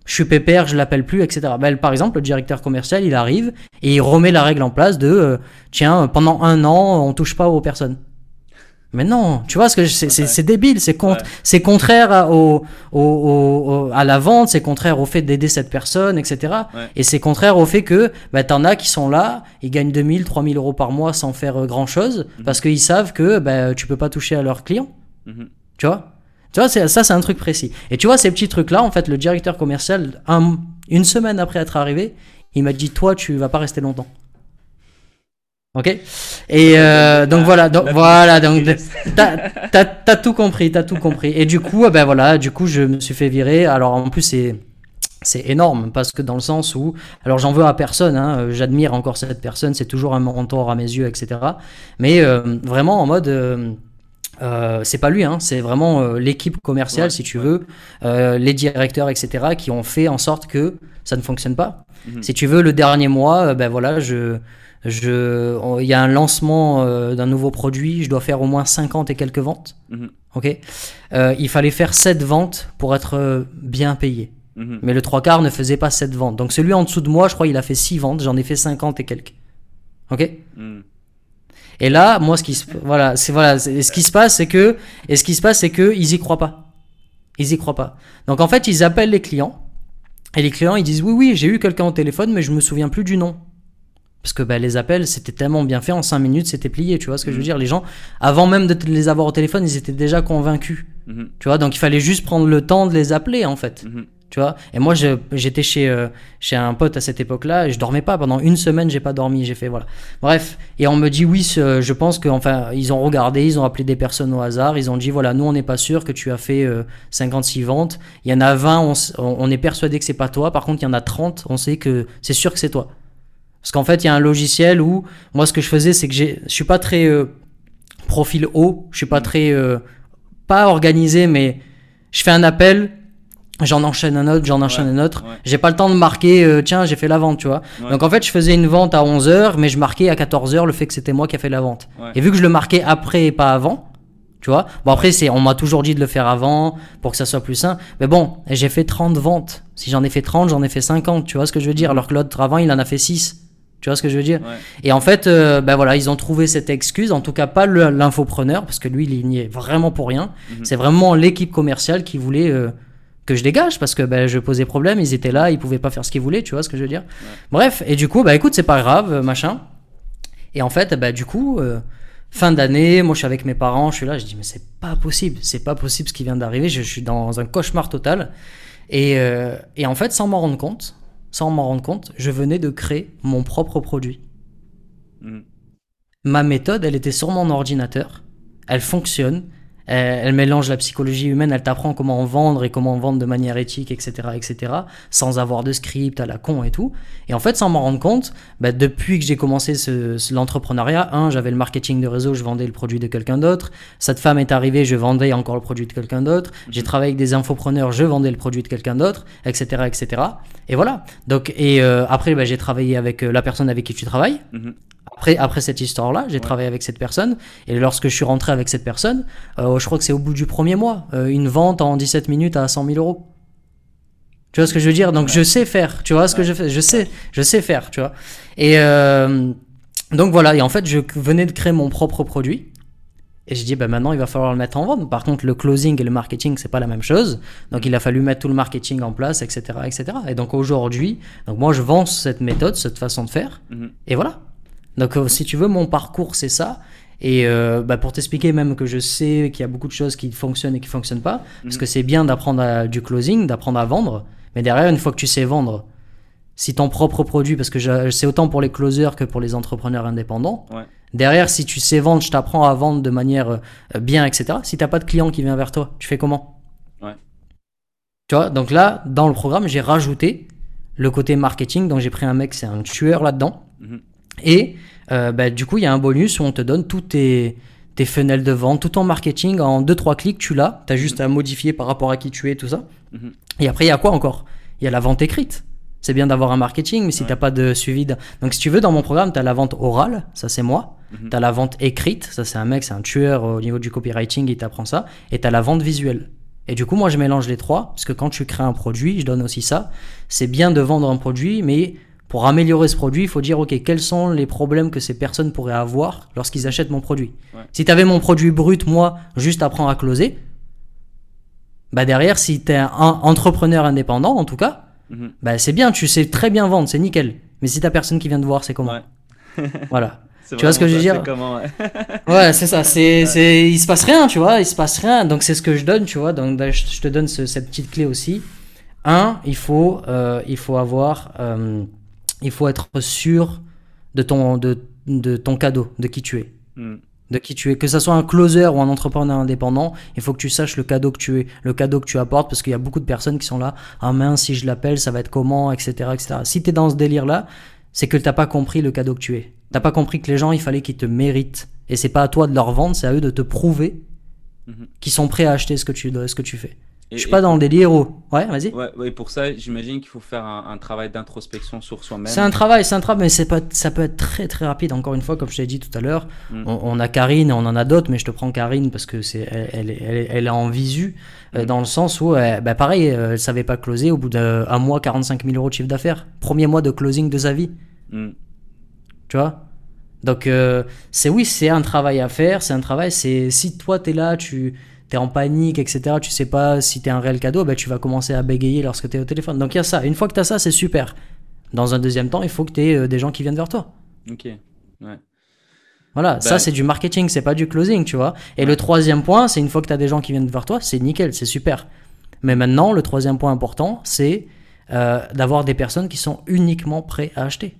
je suis pépère, je l'appelle plus, etc. Ben, par exemple le directeur commercial il arrive et il remet la règle en place de euh, tiens pendant un an on touche pas aux personnes. Mais non, tu vois ce que c'est débile, c'est con- Ouais. c'est contraire à, au, au- au- au- à la vente, c'est contraire au fait d'aider cette personne, etc. Ouais. Et c'est contraire au fait que bah, t'en as qui sont là, ils gagnent 2000, 3000 euros par mois sans faire grand chose, Mhm. parce qu'ils savent que bah, tu peux pas toucher à leurs clients. Mhm. Tu vois? Tu vois, ça, c'est un truc précis. Et tu vois, ces petits trucs-là, en fait, le directeur commercial, un- une semaine après être arrivé, il m'a dit Toi, tu vas pas rester longtemps. Ok Et euh, donc voilà, donc, voilà, donc t'as t'as tout compris, t'as tout compris. Et du coup, ben voilà, du coup, je me suis fait virer. Alors en plus, c'est c'est énorme parce que dans le sens où, alors j'en veux à personne, hein, euh, j'admire encore cette personne, c'est toujours un mentor à mes yeux, etc. Mais euh, vraiment en mode, euh, euh, c'est pas lui, hein, c'est vraiment euh, l'équipe commerciale, Ouais, si tu ouais. veux, euh, les directeurs, etc. qui ont fait en sorte que ça ne fonctionne pas. Mhm. Si tu veux, le dernier mois, ben voilà, je, il y a un lancement euh, d'un nouveau produit, je dois faire au moins 50 et quelques ventes. Mhm. Ok, Euh, il fallait faire 7 ventes pour être euh, bien payé. Mhm. Mais le trois quarts ne faisait pas 7 ventes. Donc celui en dessous de moi, je crois, il a fait 6 ventes. J'en ai fait 50 et quelques. Ok Mhm. Et là, moi, ce qui se, voilà, c'est voilà, c'est- ce qui se passe, c'est que, et ce qui se passe, c'est que ils y croient pas. Ils y croient pas. Donc en fait, ils appellent les clients. Et les clients, ils disent oui, oui, j'ai eu quelqu'un au téléphone, mais je me souviens plus du nom. Parce que bah, les appels, c'était tellement bien fait, en 5 minutes, c'était plié, tu vois ce que je veux dire? Les gens, avant même de les avoir au téléphone, ils étaient déjà convaincus. Mhm. Tu vois, donc il fallait juste prendre le temps de les appeler, en fait. Mhm. Tu vois? Et moi, j'étais chez, euh, chez un pote à cette époque-là et je dormais pas. Pendant une semaine, j'ai pas dormi. J'ai fait, voilà. Bref. Et on me dit, oui, je pense que, enfin, ils ont regardé, ils ont appelé des personnes au hasard. Ils ont dit, voilà, nous, on n'est pas sûr que tu as fait euh, 56 ventes. Il y en a 20, on, s- on on est persuadé que c'est pas toi. Par contre, il y en a 30, on sait que c'est sûr que c'est toi. Parce qu'en fait, il y a un logiciel où, moi, ce que je faisais, c'est que j'ai- je suis pas très euh, profil haut. Je suis pas très, euh, pas organisé, mais je fais un appel. J'en enchaîne un autre, j'en enchaîne un autre. ouais. J'ai pas le temps de marquer, euh, tiens, j'ai fait la vente, tu vois. Ouais. Donc en fait, je faisais une vente à 11h, mais je marquais à 14h le fait que c'était moi qui a fait la vente. Et vu que je le marquais après et pas avant, tu vois. Bon, après, c'est, on m'a toujours dit de le faire avant pour que ça soit plus sain. Mais bon, j'ai fait 30 ventes. Si j'en ai fait 30, j'en ai fait 50, tu vois ce que je veux dire. Alors que l'autre avant, il en a fait 6. Tu vois ce que je veux dire Ouais. Et en fait, euh, ben voilà, ils ont trouvé cette excuse, en tout cas pas l'infopreneur, parce que lui, il n'y est vraiment pour rien. Mhm. C'est vraiment l'équipe commerciale qui voulait euh, que je dégage, parce que ben, je posais problème, ils étaient là, ils pouvaient pas faire ce qu'ils voulaient, tu vois ce que je veux dire Bref, et du coup, bah écoute, c'est pas grave, euh, machin. Et en fait, bah du coup, euh, fin d'année, moi je suis avec mes parents, je suis là, je dis, mais c'est pas possible, c'est pas possible ce qui vient d'arriver, je, je suis dans un cauchemar total. Et, et en fait, sans m'en rendre compte, sans m'en rendre compte, je venais de créer mon propre produit. Mhm. Ma méthode, elle était sur mon ordinateur. Elle fonctionne. Elle, elle mélange la psychologie humaine. Elle t'apprend comment vendre et comment vendre de manière éthique, etc., etc. Sans avoir de script à la con et tout. Et en fait, sans m'en rendre compte, bah, depuis que j'ai commencé ce, ce- l'entrepreneuriat, un, j'avais le marketing de réseau, je vendais le produit de quelqu'un d'autre. Cette femme est arrivée, je vendais encore le produit de quelqu'un d'autre. J'ai travaillé avec des infopreneurs, je vendais le produit de quelqu'un d'autre, etc., etc. Et voilà. Donc, et euh, après, bah, j'ai travaillé avec euh, la personne avec qui tu travailles Mhm. Après, après cette histoire-là, j'ai travaillé avec cette personne. Et lorsque je suis rentré avec cette personne, euh, je crois que c'est au bout du premier mois, euh, une vente en 17 minutes à 100 000 euros. Tu vois ce que je veux dire? Donc je sais faire. Tu vois ce que je fais? Je sais, je sais faire. Tu vois. Et euh, donc voilà. Et en fait, je venais de créer mon propre produit. Et je dis, bah maintenant, il va falloir le mettre en vente. Par contre, le closing et le marketing, c'est pas la même chose. Donc, il a fallu mettre tout le marketing en place, etc., etc. Et donc, aujourd'hui, donc moi, je vends cette méthode, cette façon de faire. Mhm. Et voilà. Donc, euh, si tu veux, mon parcours, c'est ça. Et euh, bah, pour t'expliquer même que je sais qu'il y a beaucoup de choses qui fonctionnent et qui fonctionnent pas, parce Mhm. que c'est bien d'apprendre du closing, d'apprendre à vendre, mais derrière, une fois que tu sais vendre, si ton propre produit, parce que c'est autant pour les closers que pour les entrepreneurs indépendants, Ouais. derrière, si tu sais vendre, je t'apprends à vendre de manière euh, bien, etc. Si t'as pas de client qui vient vers toi, tu fais comment? Ouais. Tu vois, donc là, dans le programme, j'ai rajouté le côté marketing, donc j'ai pris un mec, c'est un tueur là-dedans. Mhm. Et euh, bah, du coup, il y a un bonus où on te donne tous tes, tes funnels de vente, tout ton marketing en 2-3 clics, tu l'as. Tu as juste à modifier par rapport à qui tu es, tout ça. Mhm. Et après, il y a quoi encore? Il y a la vente écrite. C'est bien d'avoir un marketing, mais si Ouais. t'as pas de suivi. de- Donc, si tu veux, dans mon programme, tu as la vente orale, ça c'est moi. Mhm. Tu as la vente écrite, ça c'est un mec, c'est un tueur au niveau du copywriting, il t'apprend ça. Et tu as la vente visuelle. Et du coup, moi, je mélange les trois, parce que quand tu crées un produit, je donne aussi ça. C'est bien de vendre un produit, mais pour améliorer ce produit, il faut dire, OK, quels sont les problèmes que ces personnes pourraient avoir lorsqu'ils achètent mon produit Ouais. Si tu avais mon produit brut, moi, juste apprends à closer, bah derrière, si tu es un entrepreneur indépendant, en tout cas, Mhm. bah c'est bien, tu sais très bien vendre, c'est nickel. Mais si t'as personne qui vient te voir, c'est comment Ouais. Voilà. Tu vois ce que je veux dire c'est comment, ouais. Ouais, c'est ça. C'est, c'est, il se passe rien, tu vois. Il se passe rien. Donc c'est ce que je donne, tu vois. Donc je je te donne ce- cette petite clé aussi. Un, il faut, euh, il faut avoir, euh, il faut être sûr de ton, de, de ton cadeau, de qui tu es, Mhm. de qui tu es. Que ça soit un closer ou un entrepreneur indépendant, il faut que tu saches le cadeau que tu es, le cadeau que tu apportes, parce qu'il y a beaucoup de personnes qui sont là. Ah mince, si je l'appelle, ça va être comment, etc., etc. Si t'es dans ce délire-là, c'est que t'as pas compris le cadeau que tu es. T'as pas compris que les gens, il fallait qu'ils te méritent. Et c'est pas à toi de leur vendre, c'est à eux de te prouver Mhm. qu'ils sont prêts à acheter ce que tu, ce que tu fais. Et- Je suis pas dans pour- le délire où... Ouais, vas-y. Ouais, ouais, pour ça, j'imagine qu'il faut faire un, un travail d'introspection sur soi-même. C'est un travail, c'est un travail, mais c'est pas, ça peut être très très rapide. Encore une fois, comme je t'ai dit tout à l'heure, Mm. on, on a Karine, on en a d'autres, mais je te prends Karine parce que c'est, elle, elle, elle, elle est en visu, euh, Mm. dans le sens où, euh, bah pareil, euh, elle savait pas closer au bout d'un mois, 45 000 euros de chiffre d'affaires. Premier mois de closing de sa vie. Mhm. Tu vois? Donc, euh, c'est oui, c'est un travail à faire. C'est un travail. C'est si toi, tu es là, tu es en panique, etc., tu sais pas si tu es un réel cadeau, bah, tu vas commencer à bégayer lorsque tu es au téléphone. Donc, il y a ça. Une fois que tu as ça, c'est super. Dans un deuxième temps, il faut que tu aies des gens qui viennent vers toi. Ok. Ouais. Voilà, ça Ben- c'est du marketing, c'est pas du closing, tu vois. Et Ouais. le troisième point, c'est une fois que tu as des gens qui viennent vers toi, c'est nickel, c'est super. Mais maintenant, le troisième point important, c'est euh, d'avoir des personnes qui sont uniquement prêtes à acheter.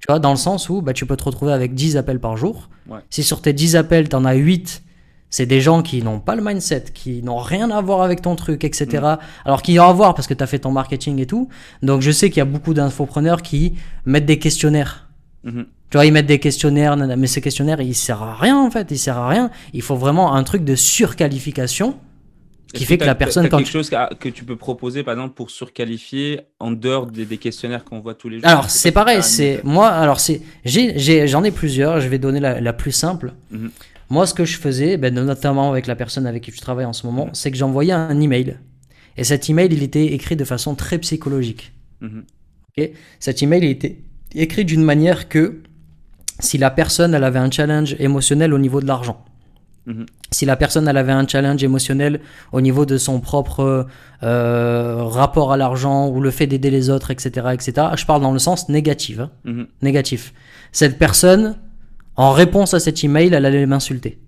Tu vois, dans le sens où bah, tu peux te retrouver avec 10 appels par jour. Ouais. Si sur tes 10 appels, tu en as 8, c'est des gens qui n'ont pas le mindset, qui n'ont rien à voir avec ton truc, etc. Mm. Alors qu'ils ont à voir parce que tu as fait ton marketing et tout. Donc je sais qu'il y a beaucoup d'infopreneurs qui mettent des questionnaires. Mhm. Tu vois, ils mettent des questionnaires, mais ces questionnaires, ils servent à rien en fait, ils servent à rien. Il faut vraiment un truc de surqualification qui fait que la personne, quand quelque tu- chose que, que tu peux proposer, par exemple, pour surqualifier en dehors des, des questionnaires qu'on voit tous les jours? Alors c'est pareil, c'est moi. Alors c'est j'en ai plusieurs. Je vais donner la, la plus simple. Mhm. Moi, ce que je faisais, ben, notamment avec la personne avec qui je travaille en ce moment, c'est que j'envoyais un email. Et cet email, il était écrit de façon très psychologique. Mhm. Cet email il était écrit d'une manière que si la personne elle avait un challenge émotionnel au niveau de l'argent, Mhm. si la personne elle avait un challenge émotionnel au niveau de son propre euh, rapport à l'argent ou le fait d'aider les autres, etc., etc., je parle dans le sens négatif, hein, Mhm. négatif. Cette personne, en réponse à cet email, elle allait m'insulter.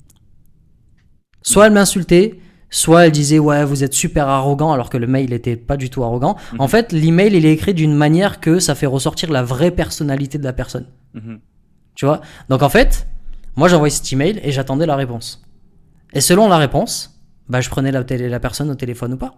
Soit elle m'insultait, soit elle disait ouais vous êtes super arrogant alors que le mail était pas du tout arrogant. Mhm. En fait, l'email il est écrit d'une manière que ça fait ressortir la vraie personnalité de la personne. Mhm. Tu vois? Donc en fait, moi j'envoyais cet email et j'attendais la réponse. Et selon la réponse, bah, je prenais la, la personne au téléphone ou pas.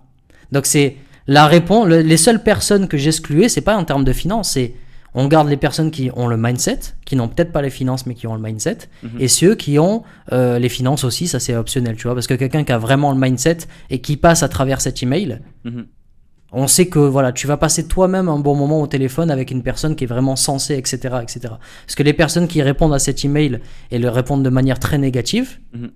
Donc c'est la réponse. le- les seules personnes que j'excluais, c'est pas en termes de finances, c'est on garde les personnes qui ont le mindset, qui n'ont peut-être pas les finances mais qui ont le mindset, Mhm. et ceux qui ont euh, les finances aussi, ça c'est optionnel, tu vois, parce que quelqu'un qui a vraiment le mindset et qui passe à travers cet email, Mhm. On sait que voilà, tu vas passer toi-même un bon moment au téléphone avec une personne qui est vraiment censée, etc., etc. Parce que les personnes qui répondent à cet email et le répondent de manière très négative, Mhm.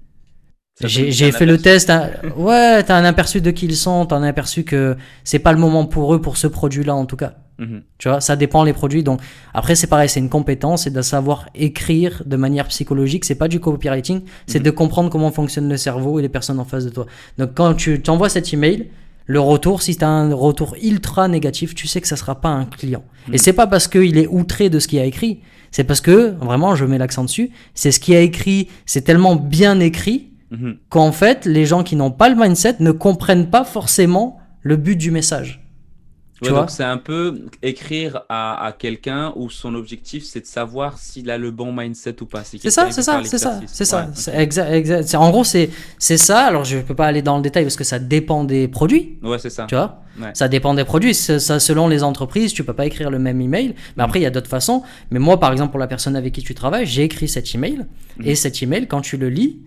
J'ai fait le test. hein. Ouais, t'as un aperçu de qui ils sont, t'as un aperçu que c'est pas le moment pour eux pour ce produit-là en tout cas. Mhm. Tu vois, ça dépend les produits. Donc après, c'est pareil, c'est une compétence, c'est de savoir écrire de manière psychologique. C'est pas du copywriting, c'est Mhm. de comprendre comment fonctionne le cerveau et les personnes en face de toi. Donc quand tu t'envoies cet email, le retour, si tu as un retour ultra négatif, tu sais que ça sera pas un client. Mhm. Et c'est pas parce qu'il est outré de ce qu'il a écrit, c'est parce que vraiment, je mets l'accent dessus, c'est ce qu'il a écrit, c'est tellement bien écrit Mhm. qu'en fait, les gens qui n'ont pas le mindset ne comprennent pas forcément le but du message. Tu Ouais, vois donc c'est un peu écrire à, à quelqu'un où son objectif c'est de savoir s'il a le bon mindset ou pas. C'est ça, c'est ça, c'est ça, c'est ça. Ouais, exact, exact. En gros, c'est c'est ça. Alors, je peux pas aller dans le détail parce que ça dépend des produits, Ouais, c'est ça. tu vois. Ouais. Ça dépend des produits. Ça, selon les entreprises, tu peux pas écrire le même email. Mais après, il y a d'autres façons. Mais moi, par exemple, pour la personne avec qui tu travailles, j'ai écrit cet email. Mhm. Et cet email, quand tu le lis,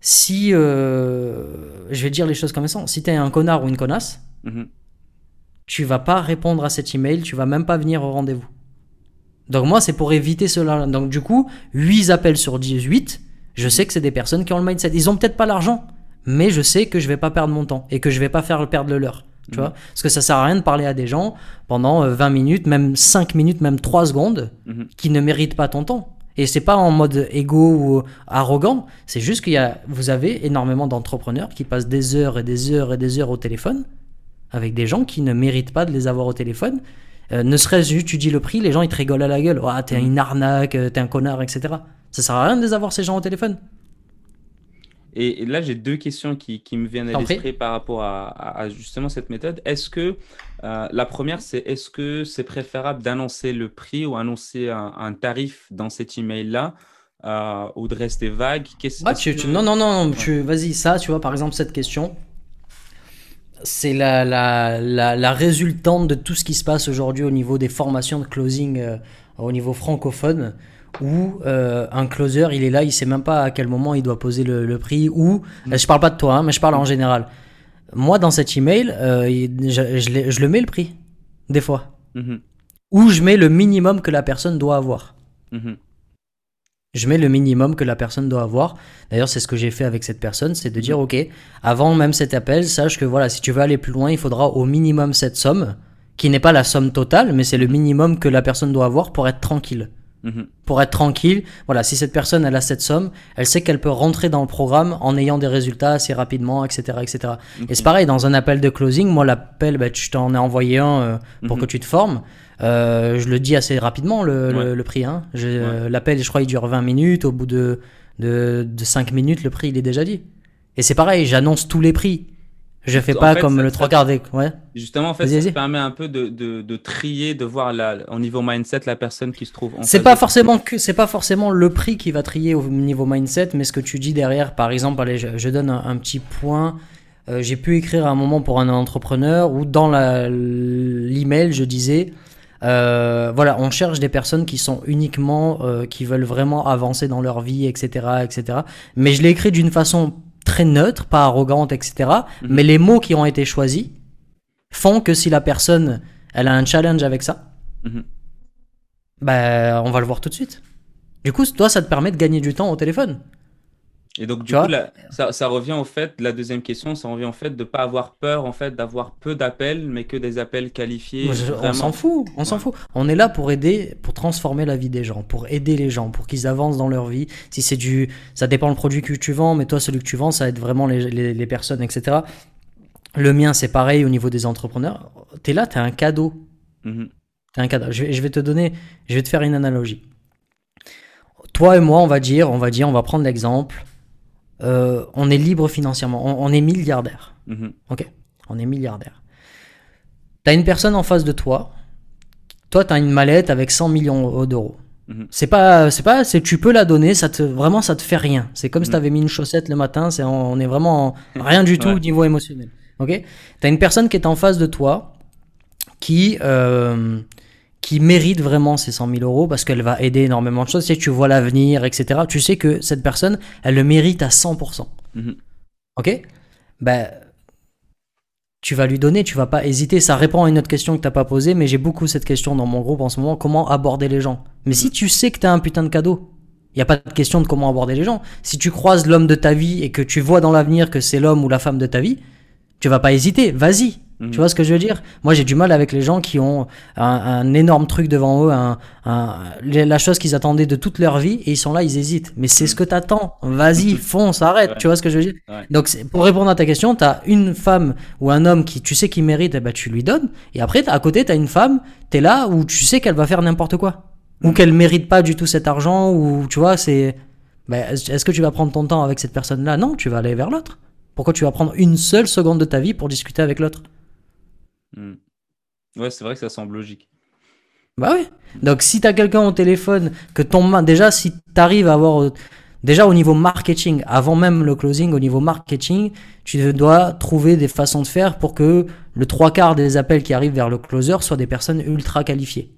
si euh, je vais dire les choses comme elles sont, si t'es un connard ou une connasse, Mhm. Tu vas pas répondre à cet email, tu vas même pas venir au rendez-vous. Donc moi, c'est pour éviter cela. Donc du coup, 8 appels sur 18, je sais que c'est des personnes qui ont le mindset. Ils ont peut-être pas l'argent, mais je sais que je vais pas perdre mon temps et que je vais pas faire perdre le leur. Tu vois Parce que ça sert à rien de parler à des gens pendant euh, 20 minutes, même 5 minutes, même 3 secondes, Mhm. qui ne méritent pas ton temps. Et c'est pas en mode égo ou arrogant, c'est juste qu'il y a, vous avez énormément d'entrepreneurs qui passent des heures et des heures et des heures au téléphone avec des gens qui ne méritent pas de les avoir au téléphone. Euh, ne serait-ce juste, tu dis le prix, les gens ils te rigolent à la gueule. Ouah, t'es une arnaque, euh, t'es un connard, etc. Ça sert à rien de les avoir ces gens au téléphone. Et, et là, j'ai deux questions qui, qui me viennent à l'esprit par rapport à, à- à justement cette méthode. Est-ce que euh, la première, c'est est-ce que c'est préférable d'annoncer le prix ou annoncer un, un tarif dans cet email-là euh, ou de rester vague? Ah, tu, que- tu- non, non, non, vas-y, ça, tu vois, par exemple, cette question, c'est la, la, la, la résultante de tout ce qui se passe aujourd'hui au niveau des formations de closing euh, au niveau francophone, où euh, un closer, il est là, il sait même pas à quel moment il doit poser le, le prix, ou, euh, je parle pas de toi, hein, mais je parle en général. Moi, dans cet email, euh, il- je, je l'ai- je le mets le prix, des fois, Mhm, ou je mets le minimum que la personne doit avoir. mhm, Je mets le minimum que la personne doit avoir. D'ailleurs, c'est ce que j'ai fait avec cette personne, c'est de dire, ok, avant même cet appel, sache que voilà, si tu veux aller plus loin, il faudra au minimum cette somme, qui n'est pas la somme totale, mais c'est le minimum que la personne doit avoir pour être tranquille. Mhm. Pour être tranquille, voilà, si cette personne elle a cette somme, elle sait qu'elle peut rentrer dans le programme en ayant des résultats assez rapidement, etc., etc. Et c'est pareil dans un appel de closing. Moi, l'appel, bah, tu t'en ai envoyé un euh, pour Mhm. que tu te formes. Euh, je le dis assez rapidement le, le- Ouais. le prix. Hein. Je- euh, L'appel, je crois, il dure 20 minutes. Au bout de, de, de 5 minutes, le prix, il est déjà dit. Et c'est pareil, j'annonce tous les prix. Je fais En pas fait, comme ça- le trois quarts des. Ouais. Justement, en fait, ça permet un peu de, de, de trier, de voir la, au niveau mindset la personne qui se trouve en C'est pas de- forcément que c'est pas forcément le prix qui va trier au niveau mindset, mais ce que tu dis derrière. Par exemple, allez, je, je donne un, un petit point. Euh, J'ai pu écrire à un moment pour un entrepreneur où dans l'email je disais, euh, voilà, on cherche des personnes qui sont uniquement, euh, qui veulent vraiment avancer dans leur vie, etc., etc. Mais je l'ai écrit d'une façon très neutre, pas arrogante, etc. Mhm. Mais les mots qui ont été choisis font que si la personne, elle a un challenge avec ça, Mhm. bah, on va le voir tout de suite. Du coup, toi, ça te permet de gagner du temps au téléphone. Et donc, du Tu coup, ça, ça revient au fait, la deuxième question, ça revient au fait de ne pas avoir peur, en fait, d'avoir peu d'appels, mais que des appels qualifiés. Je- on s'en fout, on s'en Ouais. fout. On est là pour aider, pour transformer la vie des gens, pour aider les gens, pour qu'ils avancent dans leur vie. Si c'est du, ça dépend le produit que tu vends, mais toi, celui que tu vends, ça aide vraiment les, les, les personnes, etc. Le mien, c'est pareil au niveau des entrepreneurs. T'es là, t'as un cadeau. T'as un cadeau. Je je vais te donner, je vais te faire une analogie. Toi et moi, on va dire, on va dire, on va prendre l'exemple. Euh, on est libre financièrement, on- on est milliardaire. Mhm. Ok, on est milliardaire. T'as une personne en face de toi. Toi, t'as une mallette avec 100 millions d'euros. Mhm. C'est pas, c'est pas, c'est tu peux la donner, ça te, vraiment, ça te fait rien. C'est comme si Mhm. t'avais mis une chaussette le matin. C'est, on est vraiment en- rien du tout Ouais. au niveau émotionnel. Ok, t'as une personne qui est en face de toi, qui, euh, qui mérite vraiment ces 100 000 euros parce qu'elle va aider énormément de choses. Tu sais, tu vois l'avenir, etc. Tu sais que cette personne, elle le mérite à 100%. Mhm. Ok? Ben, tu vas lui donner, tu vas pas hésiter. Ça répond à une autre question que t'as pas posée, mais j'ai beaucoup cette question dans mon groupe en ce moment. Comment aborder les gens? Mais si tu sais que t'as un putain de cadeau, il y a pas de question de comment aborder les gens. Si tu croises l'homme de ta vie et que tu vois dans l'avenir que c'est l'homme ou la femme de ta vie, tu vas pas hésiter. Vas-y. Mhm. Tu vois ce que je veux dire? Moi, j'ai du mal avec les gens qui ont un, un énorme truc devant eux, un, un- la chose qu'ils attendaient de toute leur vie, et ils sont là, ils hésitent. Mais c'est ce que t'attends. Vas-y, fonce, arrête. Ouais. Tu vois ce que je veux dire? Ouais. Donc, pour répondre à ta question, t'as une femme ou un homme qui tu sais qu'il mérite, eh ben, tu lui donnes. Et après, à côté, t'as une femme, t'es là où tu sais qu'elle va faire n'importe quoi. Ou qu'elle mérite pas du tout cet argent, ou tu vois, c'est. Ben, est-ce que tu vas prendre ton temps avec cette personne-là? Non, tu vas aller vers l'autre. Pourquoi tu vas prendre une seule seconde de ta vie pour discuter avec l'autre? Mm. Ouais, c'est vrai que ça semble logique. Bah oui. Donc si t'as quelqu'un au téléphone, que ton déjà si t'arrives à avoir, euh, déjà au niveau marketing, avant même le closing, au niveau marketing, tu dois trouver des façons de faire pour que le trois quarts des appels qui arrivent vers le closer soient des personnes ultra qualifiées.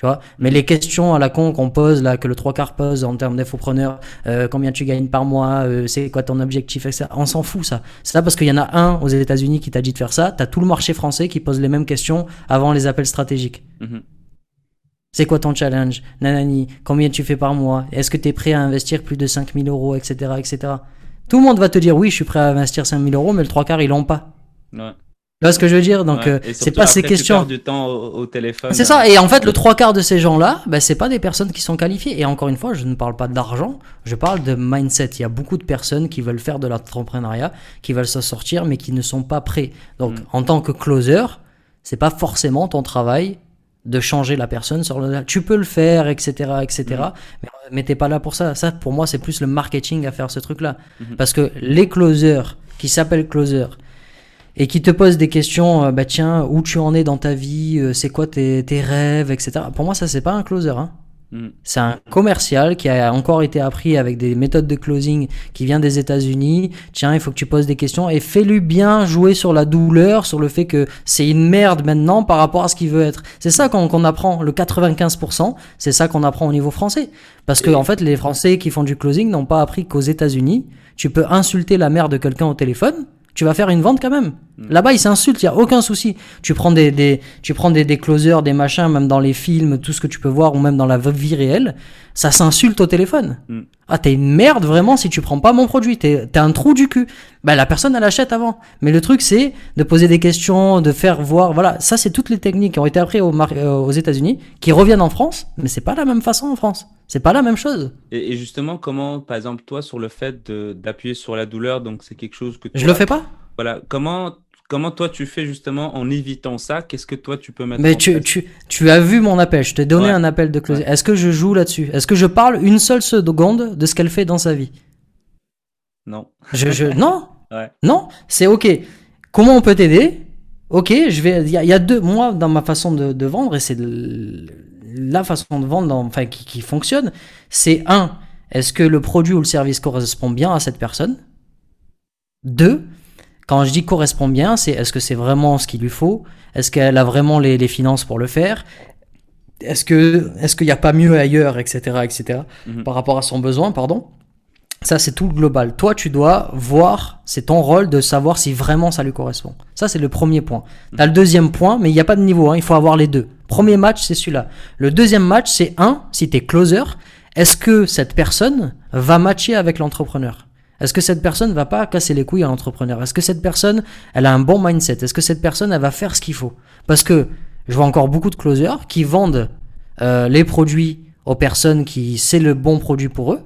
Tu vois Mais les questions à la con qu'on pose, là, que le trois quarts pose en termes d'infopreneur, euh, combien tu gagnes par mois, euh, c'est quoi ton objectif, etc. On s'en fout, ça. C'est ça parce qu'il y en a un aux États-Unis qui t'a dit de faire ça. T'as tout le marché français qui pose les mêmes questions avant les appels stratégiques. Mhm. C'est quoi ton challenge Nanani, combien tu fais par mois Est-ce que tu es prêt à investir plus de 5000 euros, etc., etc. Tout le monde va te dire oui, je suis prêt à investir 5000 euros, mais le trois quarts, ils l'ont pas. Ouais. Tu vois ce que je veux dire? Donc, Ouais. euh, c'est pas ces questions. du temps au, au téléphone. C'est ça. Et en fait, le trois quarts de ces gens-là, bah, c'est pas des personnes qui sont qualifiées. Et encore une fois, je ne parle pas d'argent, je parle de mindset. Il y a beaucoup de personnes qui veulent faire de l'entrepreneuriat, qui veulent s'en sortir, mais qui ne sont pas prêts. Donc, Mm. en tant que closer, c'est pas forcément ton travail de changer la personne sur le. Tu peux le faire, etc., etc. Mm. Mais, mais t'es pas là pour ça. Ça, pour moi, c'est plus le marketing à faire ce truc-là. Mhm. Parce que les closers qui s'appellent closers et qui te posent des questions, euh, bah tiens, où tu en es dans ta vie, euh, c'est quoi tes, tes rêves, etc. Pour moi, ça, c'est pas un closer. Hein. Mm. C'est un commercial qui a encore été appris avec des méthodes de closing qui vient des États-Unis. Tiens, il faut que tu poses des questions et fais-lui bien jouer sur la douleur, sur le fait que c'est une merde maintenant par rapport à ce qu'il veut être. C'est ça qu'on qu'on apprend, le 95%, c'est ça qu'on apprend au niveau français. Parce que, en fait, les Français qui font du closing n'ont pas appris qu'aux États-Unis, tu peux insulter la mère de quelqu'un au téléphone, tu vas faire une vente quand même. Là-bas, ils s'insultent, il y a aucun souci. Tu prends des, des tu prends des, des closers, des machins, même dans les films, tout ce que tu peux voir, ou même dans la vie réelle, ça s'insulte au téléphone. Mm. Ah, t'es une merde vraiment si tu prends pas mon produit, t'es un trou du cul. Bah, la personne, elle achète avant. Mais le truc, c'est de poser des questions, de faire voir, voilà, ça, c'est toutes les techniques qui ont été apprises aux, euh, aux États-Unis, qui reviennent en France, mais c'est pas la même façon en France. C'est pas la même chose. Et, et justement, comment, par exemple, toi, sur le fait d'appuyer sur la douleur, donc c'est quelque chose que Je le fais pas. Voilà, comment, comment toi tu fais justement en évitant ça? Qu'est-ce que toi tu peux mettre Mais en tu, place? tu, tu as vu mon appel, je t'ai donné Ouais. un appel de closing. Est-ce que je joue là-dessus? Est-ce que je parle une seule seconde de ce qu'elle fait dans sa vie? Non. je, je, Non, Ouais. non, c'est ok. Comment on peut t'aider? Ok, je vais. Il y, a- il y a deux. Moi, dans ma façon de, de vendre, et c'est la façon de vendre dans- enfin, qui, qui fonctionne, c'est un, est-ce que le produit ou le service correspond bien à cette personne? Deux, quand je dis correspond bien, c'est est-ce que c'est vraiment ce qu'il lui faut? Est-ce qu'elle a vraiment les, les finances pour le faire? Est-ce que est-ce qu'il n'y a pas mieux ailleurs, etc., etc. Mhm. Par rapport à son besoin, pardon? Ça, c'est tout le global. Toi, tu dois voir, c'est ton rôle de savoir si vraiment ça lui correspond. Ça, c'est le premier point. T'as le deuxième point, mais il n'y a pas de niveau, hein, il faut avoir les deux. Premier match, c'est celui-là. Le deuxième match, c'est un, si t'es closer, est-ce que cette personne va matcher avec l'entrepreneur? Est-ce que cette personne va pas casser les couilles à l'entrepreneur? Est-ce que cette personne, elle a un bon mindset? Est-ce que cette personne, elle va faire ce qu'il faut? Parce que je vois encore beaucoup de closers qui vendent euh, les produits aux personnes qui c'est le bon produit pour eux,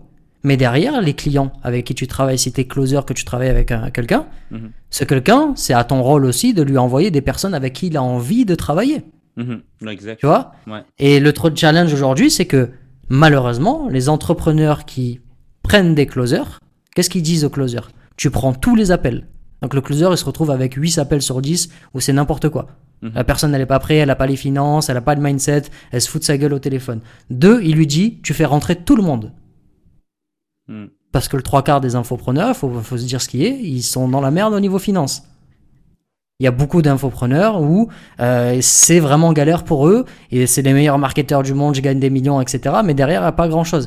mais derrière, les clients avec qui tu travailles, si tu es closer, que tu travailles avec un- quelqu'un, Mhm. ce quelqu'un, c'est à ton rôle aussi de lui envoyer des personnes avec qui il a envie de travailler. Mhm. Exact. Tu vois Ouais. Et le trop challenge aujourd'hui, c'est que malheureusement, les entrepreneurs qui prennent des closers, qu'est-ce qu'ils disent aux closers? Tu prends tous les appels. Donc le closer, il se retrouve avec 8 appels sur 10 où c'est n'importe quoi. Mhm. La personne, elle n'est pas prête, elle n'a pas les finances, elle n'a pas de mindset, elle se fout de sa gueule au téléphone. Deux, il lui dit, tu fais rentrer tout le monde. Mhm. Parce que le trois quarts des infopreneurs, faut, faut se dire ce qui est, ils sont dans la merde au niveau finance. Il y a beaucoup d'infopreneurs où euh, c'est vraiment galère pour eux et c'est les meilleurs marketeurs du monde, je gagne des millions, etc. Mais derrière, il n'y a pas grand chose.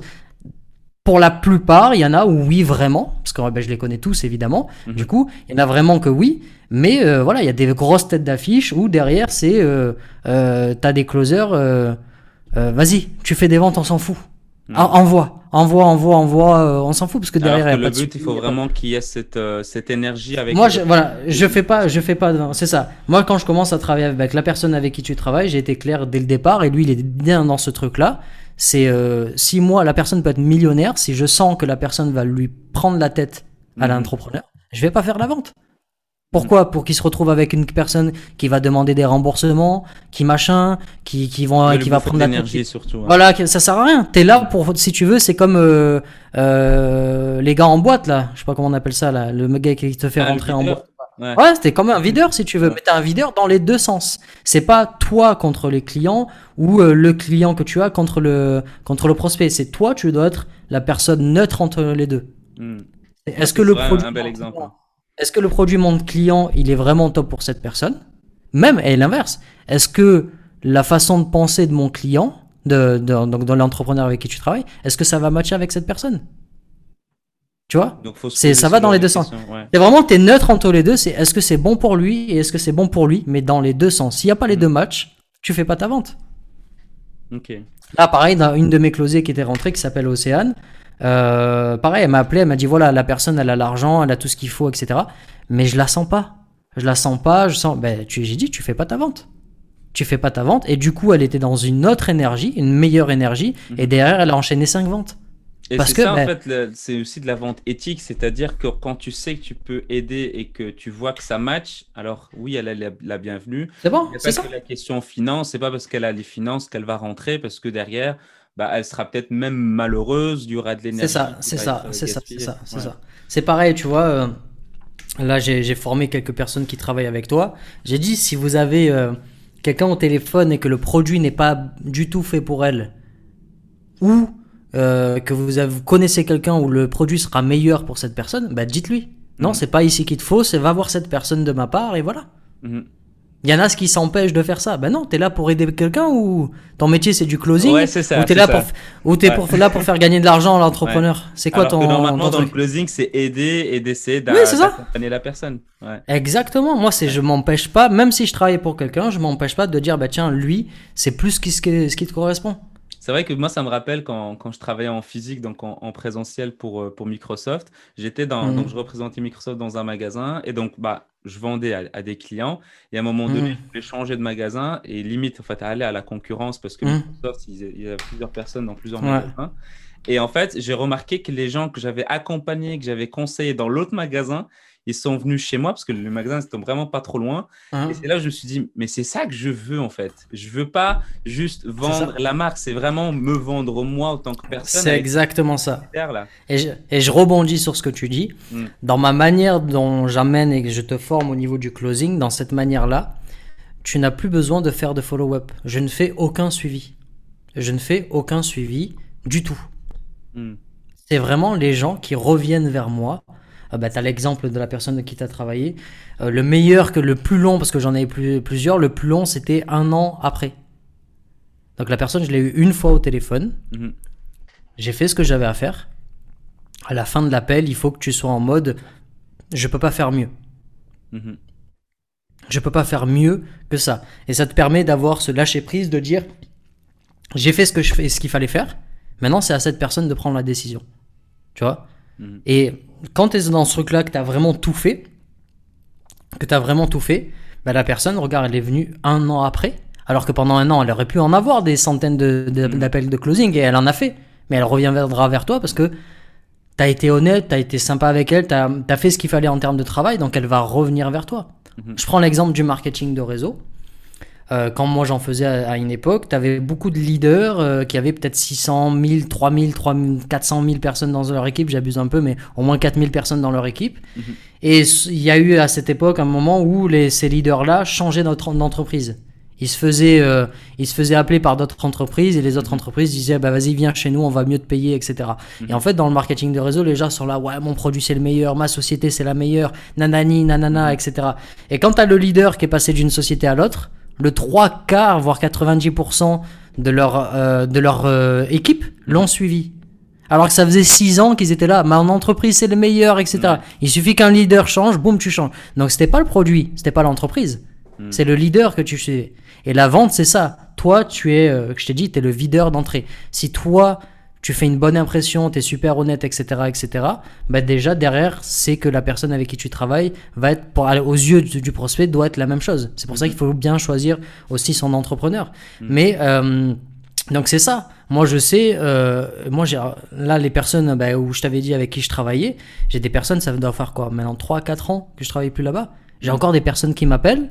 pour la plupart, il y en a où oui, vraiment, parce que ben, je les connais tous évidemment. Mhm. Du coup, il y en a vraiment que oui, mais euh, voilà, il y a des grosses têtes d'affiche où derrière, c'est. Euh, euh, T'as des closers, vas-y, tu fais des ventes, on s'en fout. Mhm. En- Envoie, envoie, envoie, envoie, euh, on s'en fout, parce que derrière, il y a le pas de but, il faut vraiment qu'il y ait cette, euh, cette énergie avec. moi, je, voilà, je fais pas, je fais pas, c'est ça. Moi, quand je commence à travailler avec la personne avec qui tu travailles, j'ai été clair dès le départ, et lui, il est bien dans ce truc-là. C'est euh, si moi, la personne peut être millionnaire, si je sens que la personne va lui prendre la tête à Mhm. l'entrepreneur, je vais pas faire la vente. Pourquoi? Pour qu'il se retrouve avec une personne qui va demander des remboursements, qui machin, qui, qui vont, Le qui va prendre l'énergie surtout. hein. Voilà, ça sert à rien. T'es là pour, si tu veux, c'est comme euh, euh, les gars en boîte là. Je sais pas comment on appelle ça là. Le gars qui te fait Ah, rentrer en boîte. Ouais. Ouais, c'était comme un videur si tu veux, Ouais. mais t'as un videur dans les deux sens. C'est pas toi contre les clients ou euh, le client que tu as contre le contre le prospect. C'est toi, tu dois être la personne neutre entre les deux. Hmm. Est-ce que le produit un bel exemple. Est-ce que le produit mon client, il est vraiment top pour cette personne? Même et l'inverse. Est-ce que la façon de penser de mon client, de, de donc dans l'entrepreneur avec qui tu travailles, est-ce que ça va matcher avec cette personne? Tu vois? Donc, faut C'est- ça va dans les de deux sens. ouais. C'est vraiment t'es neutre entre les deux. C'est est-ce que c'est bon pour lui et est-ce que c'est bon pour lui, mais dans les deux sens. S'il n'y a pas les Mm. deux matchs, tu fais pas ta vente. Ok. Là, pareil, dans une de mes closées qui était rentrée, qui s'appelle Océane, euh, pareil, elle m'a appelé, elle m'a dit voilà, la personne, elle a l'argent, elle a tout ce qu'il faut, etc. Mais je la sens pas. Je la sens pas, je sens. Ben, j'ai dit, tu fais pas ta vente. Tu fais pas ta vente. Et du coup, elle était dans une autre énergie, une meilleure énergie. Et derrière, elle a enchaîné cinq ventes. Et Parce c'est que, ça, en ben- fait, c'est aussi de la vente éthique, c'est-à-dire que quand tu sais que tu peux aider et que tu vois que ça match, alors oui, elle a la, la bienvenue. C'est bon, c'est ça. que la question finance, c'est pas parce qu'elle a les finances qu'elle va rentrer, parce que derrière, bah, elle sera peut-être même malheureuse, il y aura de l'énergie. C'est ça, c'est ça, c'est ça, c'est ça, c'est Ouais. ça. C'est pareil, tu vois. euh, là, j'ai formé quelques personnes qui travaillent avec toi. J'ai dit, si vous avez euh, quelqu'un au téléphone et que le produit n'est pas du tout fait pour elle, ou euh, que vous, avez- vous connaissez quelqu'un où le produit sera meilleur pour cette personne, bah dites-lui. Non, Mhm. c'est pas ici qu'il te faut, c'est va voir cette personne de ma part et voilà. Mhm. Il y en a ce qui s'empêche de faire ça. Ben non, t'es là pour aider quelqu'un ou ton métier c'est du closing Ouais, c'est ça, Ou t'es là ça. pour, ou t'es Ouais. pour, là pour faire gagner de l'argent à l'entrepreneur C'est quoi Alors ton, que normalement, ton dans le closing, c'est aider et d'essayer d'a- Oui, d'accompagner la personne. Ouais. Exactement. Moi, c'est je m'empêche pas, même si je travaille pour quelqu'un, je m'empêche pas de dire bah tiens lui c'est plus ce qui, ce qui te correspond. C'est vrai que moi, ça me rappelle quand, quand je travaillais en physique, donc en, en présentiel pour, euh, pour Microsoft. J'étais dans, Mhm. donc je représentais Microsoft dans un magasin et donc bah, je vendais à, à des clients. Et à un moment donné, Mhm. je voulais changer de magasin et limite, en fait, aller à la concurrence parce que Mhm. Microsoft, il y a plusieurs personnes dans plusieurs Ouais. magasins. Et en fait, j'ai remarqué que les gens que j'avais accompagnés, que j'avais conseillés dans l'autre magasin, ils sont venus chez moi parce que le magasin c'était vraiment pas trop loin. Hein Et c'est là que je me suis dit, mais c'est ça que je veux en fait. Je veux pas juste vendre la marque, c'est vraiment me vendre moi en tant que personne. C'est exactement ça. là. Et je, et je rebondis sur ce que tu dis. Mm. Dans ma manière dont j'amène et que je te forme au niveau du closing, dans cette manière-là, tu n'as plus besoin de faire de follow-up. Je ne fais aucun suivi. Je ne fais aucun suivi du tout. Mm. C'est vraiment les gens qui reviennent vers moi. Ah bah, tu as l'exemple de la personne qui tu as travaillé. Euh, le meilleur que le plus long, parce que j'en ai eu plus- plusieurs, le plus long c'était un an après. Donc la personne, je l'ai eu une fois au téléphone. Mhm. J'ai fait ce que j'avais à faire. À la fin de l'appel, il faut que tu sois en mode je peux pas faire mieux. Mhm. Je peux pas faire mieux que ça. Et ça te permet d'avoir ce lâcher prise de dire j'ai fait ce que je fais, ce qu'il fallait faire. Maintenant, c'est à cette personne de prendre la décision. Tu vois? Mhm. Et quand tu es dans ce truc-là, que tu as vraiment tout fait, que tu as vraiment tout fait, bah, la personne, regarde, elle est venue un an après, alors que pendant un an, elle aurait pu en avoir des centaines de- de- Mhm. d'appels de closing, et elle en a fait. Mais elle reviendra vers toi parce que tu as été honnête, tu as été sympa avec elle, tu as, fait ce qu'il fallait en termes de travail, donc elle va revenir vers toi. Mhm. Je prends l'exemple du marketing de réseau. Euh, quand moi j'en faisais à, à une époque, tu avais beaucoup de leaders euh, qui avaient peut-être 600 000, 3000, 3000, 400 000 personnes dans leur équipe, j'abuse un peu, mais au moins 4000 personnes dans leur équipe. Mhm. Et il y a eu à cette époque un moment où les, ces leaders-là changeaient d'entreprise. Ils se, faisaient, euh, ils se faisaient appeler par d'autres entreprises et les autres entreprises disaient bah vas-y viens chez nous on va mieux te payer etc. Et en fait dans le marketing de réseau les gens sont là ouais mon produit c'est le meilleur ma société c'est la meilleure nanani nanana etc. Et quand tu as le leader qui est passé d'une société à l'autre le trois quarts voire 90% de leur, euh, de leur euh, équipe l'ont suivi. Alors que ça faisait six ans qu'ils étaient là. Ma entreprise, c'est le meilleur, etc. Ouais. Il suffit qu'un leader change, boum, tu changes. Donc, c'était pas le produit, c'était pas l'entreprise. Mm. C'est le leader que tu sais. Et la vente, c'est ça. Toi, tu es, euh, je t'ai dit, tu es le videur d'entrée. Si toi, tu fais une bonne impression, tu es super honnête, etc., etc., bah déjà, derrière, c'est que la personne avec qui tu travailles va être, pour, aux yeux du, du prospect, doit être la même chose. C'est pour ça qu'il faut bien choisir aussi son entrepreneur. Mais, euh, donc c'est ça. Moi, je sais, euh, moi, j'ai, là, les personnes bah, où je t'avais dit avec qui je travaillais, j'ai des personnes, ça doit faire quoi Maintenant 3-4 ans que je travaille plus là-bas. J'ai encore des personnes qui m'appellent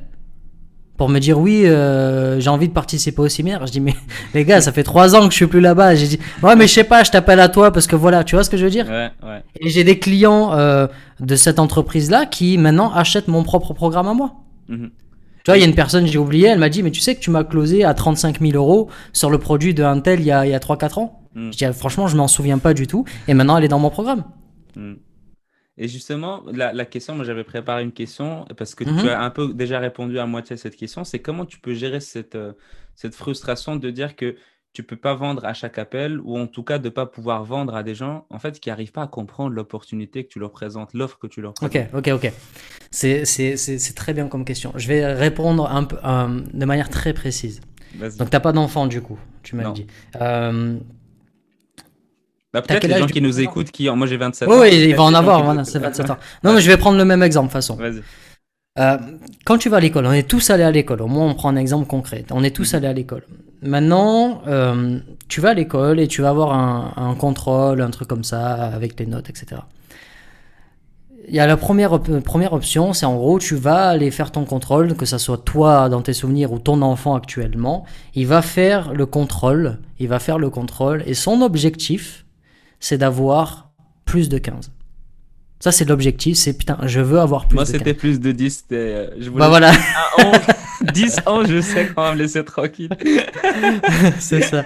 pour me dire oui, euh, j'ai envie de participer au séminaire. Je dis mais les gars, ça fait 3 ans que je suis plus là-bas. J'ai dit ouais, mais je sais pas, je t'appelle à toi parce que voilà, tu vois ce que je veux dire? Ouais, ouais. Et j'ai des clients euh, de cette entreprise-là qui maintenant achètent mon propre programme à moi. Mhm. Tu vois, il y a une personne, j'ai oublié, elle m'a dit, mais tu sais que tu m'as closé à 35 000 euros sur le produit de Intel il y a, il y a 3-4 ans? Mm. Je dis, ah, franchement, je m'en souviens pas du tout. Et maintenant, elle est dans mon programme. Mm. Et justement, la, la question, moi j'avais préparé une question parce que Mhm. tu as un peu déjà répondu à moitié à cette question, c'est comment tu peux gérer cette, euh, cette frustration de dire que tu peux pas vendre à chaque appel ou en tout cas de pas pouvoir vendre à des gens en fait qui arrivent pas à comprendre l'opportunité que tu leur présentes, l'offre que tu leur présentes. Ok, ok, ok. C'est, très bien comme question. Je vais répondre un peu, euh, de manière très précise. Donc, t'as pas d'enfant, du coup, tu m'as dit. Euh, Bah, peut-être les gens du qui nous écoutent, qui moi j'ai 27 oui, ans. oui, il va en avoir, qui voilà, écoutent. c'est 27 ans. Non, mais je vais prendre le même exemple, de toute façon. Euh, quand tu vas à l'école, on est tous allés à l'école. Au moins, on prend un exemple concret. On est tous allés à l'école. Maintenant, euh, tu vas à l'école et tu vas avoir un, un contrôle, un truc comme ça, avec les notes, etc. Il y a la première, op- première option, c'est en gros, tu vas aller faire ton contrôle, que ça soit toi dans tes souvenirs ou ton enfant actuellement. Il va faire le contrôle, il va faire le contrôle, et son objectif, c'est d'avoir plus de 15. Ça, c'est l'objectif, c'est putain, je veux avoir plus Moi de 15. c'était plus de 10, c'était, euh, je voulais Bah voilà. un 11, 10 ans, je sais qu'on va me laisser tranquille. c'est ça.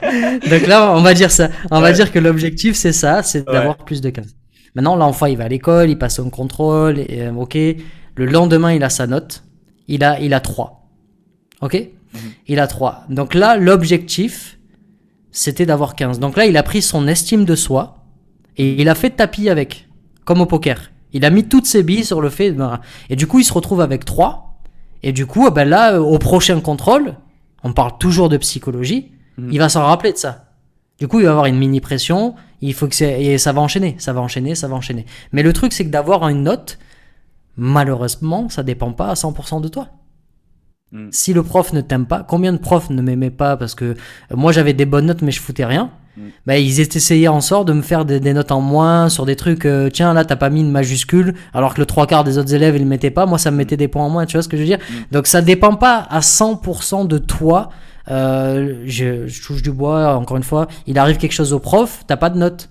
Donc là, on va dire ça. On va Ouais. dire que l'objectif, c'est ça, c'est Ouais. d'avoir plus de 15. Maintenant, l'enfant, il va à l'école, il passe son contrôle, et, euh, ok. Le lendemain, il a sa note. Il a, il a 3. Ok? Mhm. Il a 3. Donc là, l'objectif, c'était d'avoir 15. Donc là, il a pris son estime de soi, et il a fait tapis avec, comme au poker. Il a mis toutes ses billes sur le fait, ben, et du coup, il se retrouve avec 3. Et du coup, ben là, euh, au prochain contrôle, on parle toujours de psychologie, Mhm. il va s'en rappeler de ça. Du coup, il va avoir une mini pression, il faut que et ça va enchaîner, ça va enchaîner, ça va enchaîner. Mais le truc, c'est que d'avoir une note, malheureusement, ça dépend pas à 100% de toi. Mm. Si le prof ne t'aime pas, combien de profs ne m'aimaient pas parce que euh, moi j'avais des bonnes notes mais je foutais rien. Mm. Bah, ils essayaient en sorte de me faire des, des notes en moins sur des trucs. euh, tiens là t'as pas mis une majuscule alors que le trois quarts des autres élèves ils le mettaient pas. Moi ça me mettait des points en moins. Tu vois ce que je veux dire? Mm. Donc ça dépend pas à 100% de toi. Euh, je, je touche du bois encore une fois. Il arrive quelque chose au prof, t'as pas de note.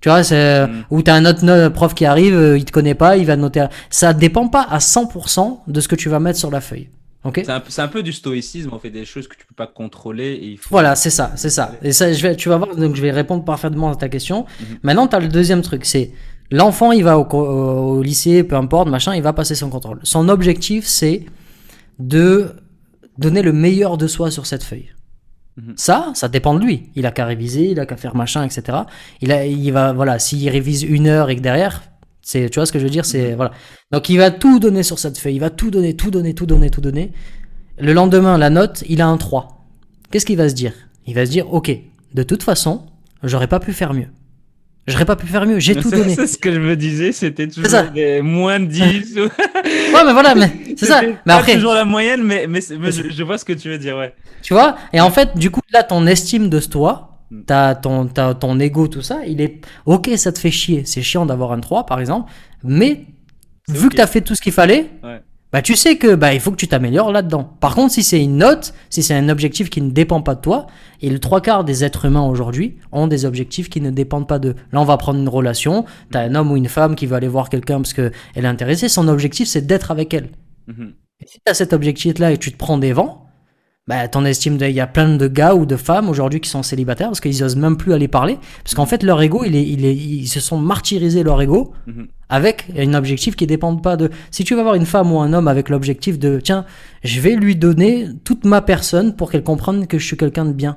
Tu vois, c'est Mm. ou t'as un autre no- prof qui arrive, euh, il te connaît pas, il va te noter. Ça dépend pas à 100% de ce que tu vas mettre sur la feuille. C'est un, peu- c'est un peu du stoïcisme, on fait des choses que tu peux pas contrôler et il faut. Voilà, c'est ça, c'est ça. Et ça, je vais, tu vas voir, donc je vais répondre parfaitement à ta question. Mhm. Maintenant, tu as le deuxième truc, c'est l'enfant, il va au, lycée, peu importe, machin, il va passer son contrôle. Son objectif, c'est de donner le meilleur de soi sur cette feuille. Mhm. Ça, ça dépend de lui. Il a qu'à réviser, il a qu'à faire machin, etc. Il a, il va, voilà, s'il révise une heure et que derrière, c'est, tu vois ce que je veux dire, c'est, voilà. Donc il va tout donner sur cette feuille, il va tout donner, tout donner, tout donner, tout donner. Le lendemain, la note, il a un 3. Qu'est-ce qu'il va se dire? Il va se dire, ok, de toute façon, j'aurais pas pu faire mieux. J'aurais pas pu faire mieux, j'ai tout donné. C'est ce que je me disais, c'était toujours ça. des moins de 10. ou- Ouais, mais voilà, mais c'est ça. Mais pas après, toujours la moyenne, mais, mais, je, je vois ce que tu veux dire, ouais. tu vois, et en fait, du coup, là, ton estime de toi. T'as ton, t'as ton ego, tout ça, il est, ok, ça te fait chier. C'est chiant d'avoir un 3, par exemple, mais vu que t'as fait tout ce qu'il fallait, Ouais. bah tu sais que bah il faut que tu t'améliores là-dedans. Par contre, si c'est une note, si c'est un objectif qui ne dépend pas de toi, et le trois quarts des êtres humains aujourd'hui ont des objectifs qui ne dépendent pas d'eux. Là, on va prendre une relation, t'as un homme ou une femme qui veut aller voir quelqu'un parce que elle est intéressée, son objectif c'est d'être avec elle. Mhm. Et si t'as cet objectif-là et tu te prends des vents, bah ton estime il y a plein de gars ou de femmes aujourd'hui qui sont célibataires parce qu'ils osent même plus aller parler parce qu'en fait leur ego, il est, il est, ils se sont martyrisés leur ego Mhm. avec un objectif qui dépend pas de. Si tu vas voir une femme ou un homme avec l'objectif de tiens, je vais lui donner toute ma personne pour qu'elle comprenne que je suis quelqu'un de bien.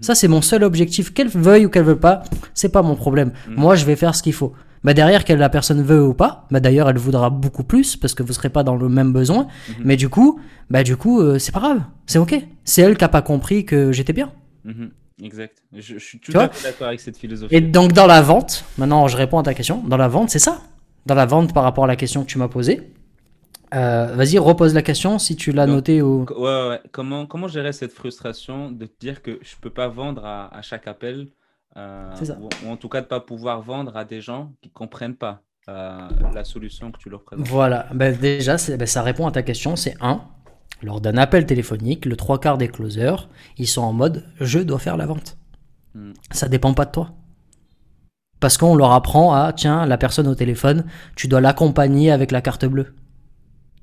Ça, c'est mon seul objectif. Qu'elle veuille ou qu'elle veut pas, c'est pas mon problème. Mhm. Moi, je vais faire ce qu'il faut. Bah derrière, que la personne veut ou pas, bah d'ailleurs, elle voudra beaucoup plus parce que vous serez pas dans le même besoin. Mhm. Mais du coup, bah du coup, euh, c'est pas grave. C'est ok. C'est elle qui a pas compris que j'étais bien. Mhm. Exact. Je, je suis tout à fait d'accord avec cette philosophie. Et donc dans la vente, maintenant je réponds à ta question, dans la vente c'est ça. Dans la vente par rapport à la question que tu m'as posée, euh, vas-y repose la question si tu l'as noté ou... Ouais, ouais, ouais. Comment, comment gérer cette frustration de te dire que je peux pas vendre à, à chaque appel euh, ça. ou, ou en tout cas de pas pouvoir vendre à des gens qui comprennent pas euh, la solution que tu leur présentes? Voilà, ben déjà c'est- ben, ça répond à ta question, c'est un, lors d'un appel téléphonique, le trois quarts des closers, ils sont en mode je dois faire la vente. Hmm. Ça dépend pas de toi. Parce qu'on leur apprend à, tiens, la personne au téléphone, tu dois l'accompagner avec la carte bleue.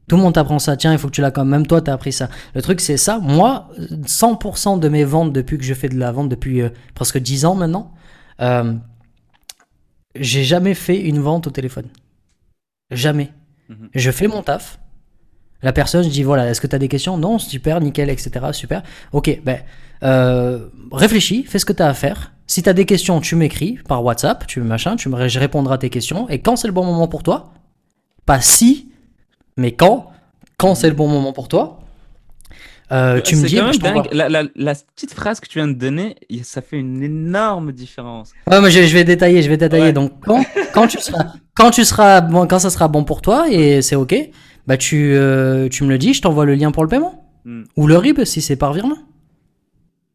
Tout le monde t'apprend ça, tiens, il faut que tu l'accompagnes. Même toi, t'as appris ça. Le truc, c'est ça. Moi, 100% de mes ventes depuis que je fais de la vente, depuis euh, presque 10 ans maintenant, euh, j'ai jamais fait une vente au téléphone. Jamais. Mhm. Je fais mon taf. La personne, je dis voilà, est-ce que tu as des questions? Non, super, nickel, etc. Super. Ok, ben, euh, réfléchis, fais ce que tu as à faire. Si tu as des questions, tu m'écris par WhatsApp, tu machin, tu me, je répondrai à tes questions. Et quand c'est le bon moment pour toi, pas si, mais quand, quand c'est le bon moment pour toi, euh, tu me dis. quand même je t'envoie. dingue. La, la- la petite phrase que tu viens de donner, ça fait une énorme différence. Ouais, mais je, je vais détailler, je vais détailler. Ouais. Donc quand, quand tu seras, quand tu seras bon, quand ça sera bon pour toi et c'est ok, bah tu, euh, tu me le dis, je t'envoie le lien pour le paiement Hmm. ou le RIB si c'est par virement.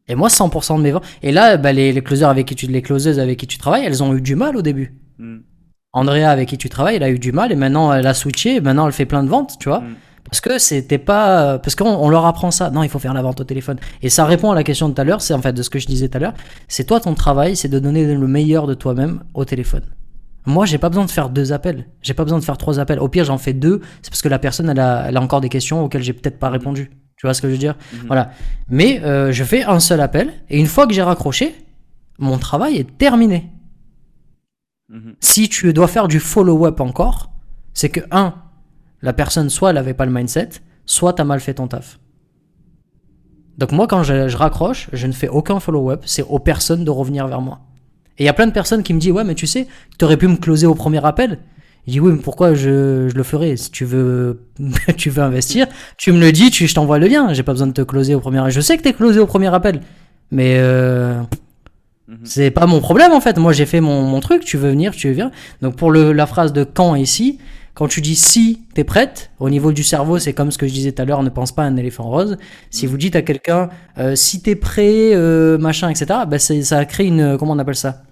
Et moi 100% de mes ventes. Et là, bah, les, les avec qui tu, les closeuses avec qui tu travailles, elles ont eu du mal au début. Hmm. Andrea avec qui tu travailles, elle a eu du mal et maintenant elle a switché, et maintenant elle fait plein de ventes, tu vois. Mm. Parce que c'était pas. Parce qu'on on leur apprend ça. Non, il faut faire la vente au téléphone. Et ça répond à la question de tout à l'heure, c'est en fait de ce que je disais tout à l'heure. C'est toi ton travail, c'est de donner le meilleur de toi-même au téléphone. Moi, j'ai pas besoin de faire deux appels. J'ai pas besoin de faire trois appels. Au pire, j'en fais deux. C'est parce que la personne, elle a, elle a encore des questions auxquelles j'ai peut-être pas répondu. Tu vois ce que je veux dire? Mhm. Voilà. Mais euh, je fais un seul appel. Et une fois que j'ai raccroché, mon travail est terminé. Mhm. Si tu dois faire du follow-up encore, c'est que, un, la personne, soit elle avait pas le mindset, soit t'as mal fait ton taf. Donc moi, quand je, raccroche, je ne fais aucun follow-up, c'est aux personnes de revenir vers moi. Et il y a plein de personnes qui me disent, ouais, mais tu sais, tu aurais pu me closer au premier appel. Je dis, oui, mais pourquoi je, je le ferais? Si tu veux, tu veux investir, tu me le dis, tu, je t'envoie le lien. J'ai pas besoin de te closer au premier appel. Je sais que t'es closé au premier appel. Mais euh, Mhm. c'est pas mon problème en fait. Moi j'ai fait mon, mon truc, tu veux venir, tu viens. Donc pour le, la phrase de quand ici, quand tu dis si t'es prête, au niveau du cerveau, c'est comme ce que je disais tout à l'heure, ne pense pas à un éléphant rose. Si vous dites à quelqu'un euh, si t'es prêt, euh, machin, etc., bah ça crée une. Comment on appelle ça?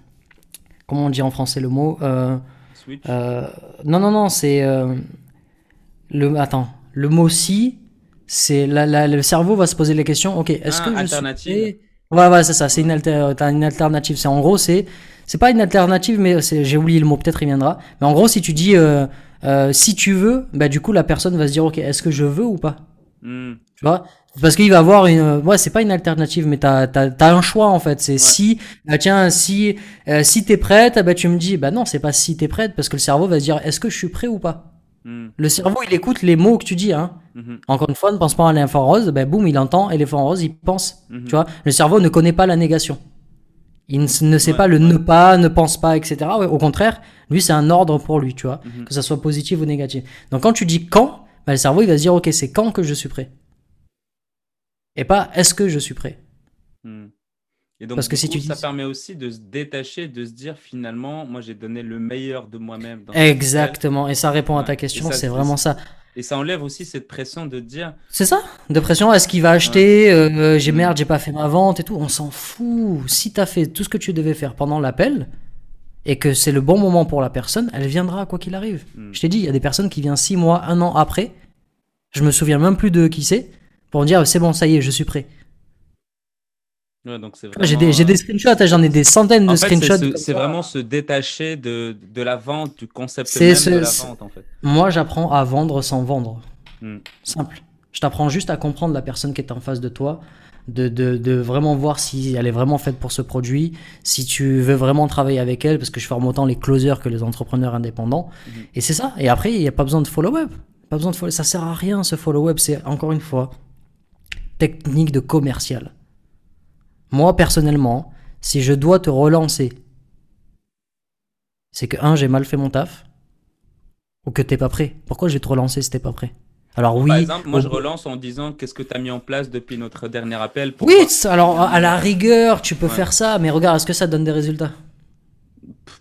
Comment on dit en français le mot Euh, Switch. euh, Non, non, non, c'est. euh, le, attends, le mot si, c'est. Le cerveau va se poser la question ok, est-ce Ah, que je suis prêt Ouais, ouais, c'est ça, c'est une, alter- une alternative. C'est en gros, c'est. C'est pas une alternative, mais j'ai oublié le mot, peut-être il viendra. Mais en gros, si tu dis euh, euh, si tu veux, bah du coup, la personne va se dire ok, est-ce que je veux ou pas? Hmm. tu vois? Parce qu'il va avoir une ouais c'est pas une alternative mais t'as t'as t'as un choix en fait c'est si bah tiens si euh, si t'es prête bah tu me dis bah non c'est pas si t'es prête parce que le cerveau va se dire est-ce que je suis prêt ou pas? Hmm. le cerveau il écoute les mots que tu dis hein Mhm. encore une fois ne pense pas à l'éléphant rose bah boum il entend éléphant rose il pense Mhm. tu vois le cerveau ne connaît pas la négation il ne, ne sait Ouais, pas le ouais. ne pas ne pense pas etc Ouais, au contraire lui c'est un ordre pour lui tu vois que ça soit positif ou négatif donc quand tu dis quand bah, le cerveau il va se dire ok c'est quand que je suis prêt et pas est-ce que je suis prêt Hmm. Et donc, Parce que si coup, tu ça dis- permet aussi de se détacher, de se dire finalement, moi j'ai donné le meilleur de moi-même. exactement. Et ça répond à ta question c'est vraiment ça. Et ça enlève aussi cette pression de dire, c'est ça. De pression est-ce qu'il va acheter euh, j'ai Mhm. merde j'ai pas fait ma vente et tout. On s'en fout. Si t'as fait tout ce que tu devais faire pendant l'appel et que c'est le bon moment pour la personne elle viendra quoi qu'il arrive. Mhm. je t'ai dit il y a des personnes qui viennent six mois un an après. Je me souviens même plus de qui c'est pour me dire c'est bon ça y est je suis prêt Ouais, donc c'est j'ai des, j'ai euh, des screenshots hein, j'en ai des centaines de en fait, c'est screenshots c'est vraiment se détacher de, de la vente, du concept C'est même ce- de la vente en fait. moi j'apprends à vendre sans vendre Hmm. Simple. Je t'apprends juste à comprendre la personne qui est en face de toi, de, de, de vraiment voir si elle est vraiment faite pour ce produit, si tu veux vraiment travailler avec elle, parce que je forme autant les closers que les entrepreneurs indépendants. Mhm. Et c'est ça. Et après, il n'y a pas besoin de follow-up. Pas besoin de follow Ça sert à rien ce follow-up. C'est encore une fois technique de commercial. Moi personnellement, si je dois te relancer, c'est que un, j'ai mal fait mon taf, ou que t'es pas prêt. Pourquoi je vais te relancer si t'es pas prêt? Alors oui. Par exemple, moi je relance en disant qu'est-ce que tu as mis en place depuis notre dernier appel pour Oui, alors à la rigueur, tu peux faire ça, mais regarde, est-ce que ça donne des résultats?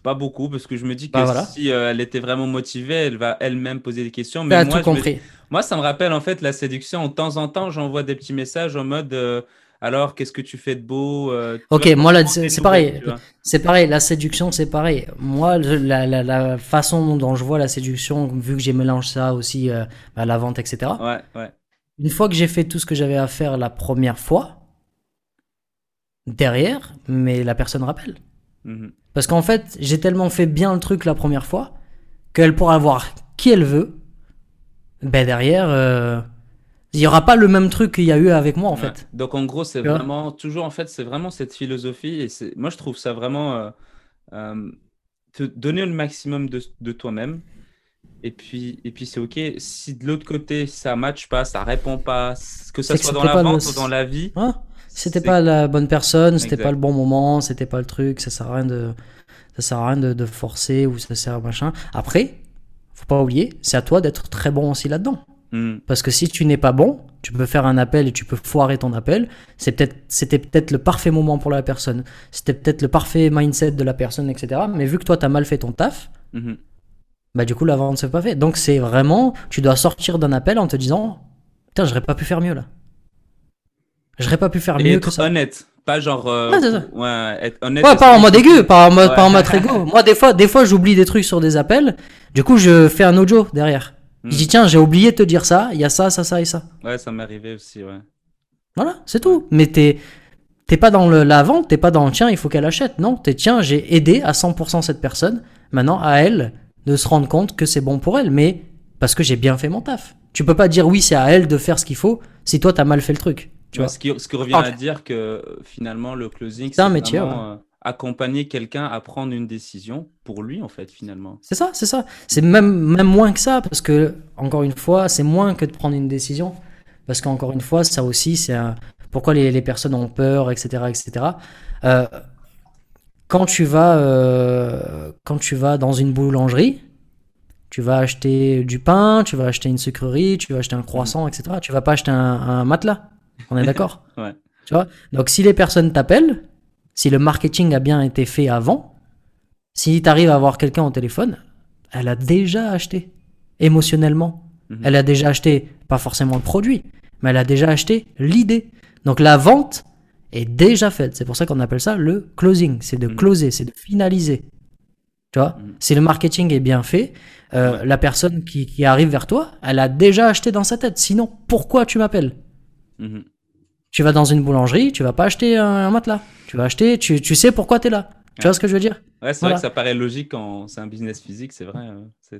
Pas beaucoup, parce que je me dis que bah, si euh, elle était vraiment motivée, elle va elle-même poser des questions. Mais moi, tout compris. moi, ça me rappelle en fait la séduction. De temps en temps, j'envoie des petits messages en mode. Euh, alors, qu'est-ce que tu fais de beau euh, Ok, moi, c'est pareil. C'est pareil, la séduction, c'est pareil. Moi, la, façon dont je vois la séduction, vu que j'ai mélangé ça aussi à bah, la vente, etc. Ouais, ouais. Une fois que j'ai fait tout ce que j'avais à faire la première fois, derrière, mais la personne rappelle. Mhm. Parce qu'en fait, j'ai tellement fait bien le truc la première fois qu'elle pourra avoir qui elle veut. Ben derrière, euh, il y aura pas le même truc qu'il y a eu avec moi en fait. Donc en gros, c'est vraiment toujours en fait, c'est vraiment cette philosophie et c'est moi je trouve ça vraiment euh, euh, te donner le maximum de, de toi-même. Et puis, et puis c'est ok. Si de l'autre côté ça matche pas, ça répond pas, que ça soit dans la vente ou dans la vie, c'était pas la bonne personne, c'était pas le bon moment, c'était pas le truc, ça sert à rien de, ça sert à rien de, de forcer ou ça sert à machin. Après, faut pas oublier, c'est à toi d'être très bon aussi là-dedans. Hmm. Parce que si tu n'es pas bon, tu peux faire un appel et tu peux foirer ton appel. C'est peut-être, c'était peut-être le parfait moment pour la personne. C'était peut-être le parfait mindset de la personne, etc. Mais vu que toi, tu as mal fait ton taf, hmm. bah du coup, la vente ne s'est pas fait. Donc c'est vraiment, tu dois sortir d'un appel en te disant, putain, j'aurais pas pu faire mieux là. J'aurais pas pu faire mieux que ça. honnête. Pas genre. Euh, ouais, être honnête. Ouais, pas en mode aigu, pas en mode, pas en mode. Moi, des fois, des fois, j'oublie des trucs sur des appels. Du coup, je fais un audio derrière. Je dis, hmm. tiens, j'ai oublié de te dire ça, il y a ça, ça, ça et ça. Ouais, ça m'est arrivé aussi, ouais. Voilà, c'est tout. Mais t'es, t'es pas dans le, la vente, t'es pas dans tiens, il faut qu'elle achète. Non, t'es tiens, j'ai aidé à 100% cette personne. Maintenant, à elle de se rendre compte que c'est bon pour elle, mais parce que j'ai bien fait mon taf. Tu peux pas dire oui, c'est à elle de faire ce qu'il faut si toi t'as mal fait le truc. Tu vois ce, qui, ce qui revient à dire que finalement le closing, c'est un métier. Euh, accompagner quelqu'un à prendre une décision pour lui, en fait, finalement. C'est ça, c'est ça. C'est même, même moins que ça, parce que, encore une fois, c'est moins que de prendre une décision. Parce qu'encore une fois, ça aussi, c'est pourquoi les, les, personnes ont peur, etc. etc. Euh, quand, tu vas, euh, quand tu vas dans une boulangerie, tu vas acheter du pain, tu vas acheter une sucrerie, tu vas acheter un croissant, etc. Tu vas pas acheter un, un matelas. On est d'accord? Ouais. Tu vois? Donc si les personnes t'appellent, si le marketing a bien été fait avant, si tu arrives à avoir quelqu'un au téléphone, elle a déjà acheté émotionnellement. Mhm. Elle a déjà acheté, pas forcément le produit, mais elle a déjà acheté l'idée. Donc la vente est déjà faite. C'est pour ça qu'on appelle ça le closing. C'est de mhm. closer, c'est de finaliser. Tu vois? Mhm. Si le marketing est bien fait, euh, la personne qui, arrive vers toi, elle a déjà acheté dans sa tête. Sinon, pourquoi tu m'appelles? Tu vas dans une boulangerie, tu vas pas acheter un matelas. Tu vas acheter, tu, tu sais pourquoi tu es là. Tu vois ce que je veux dire? Ouais, c'est vrai que ça paraît logique quand c'est un business physique, c'est vrai. Euh,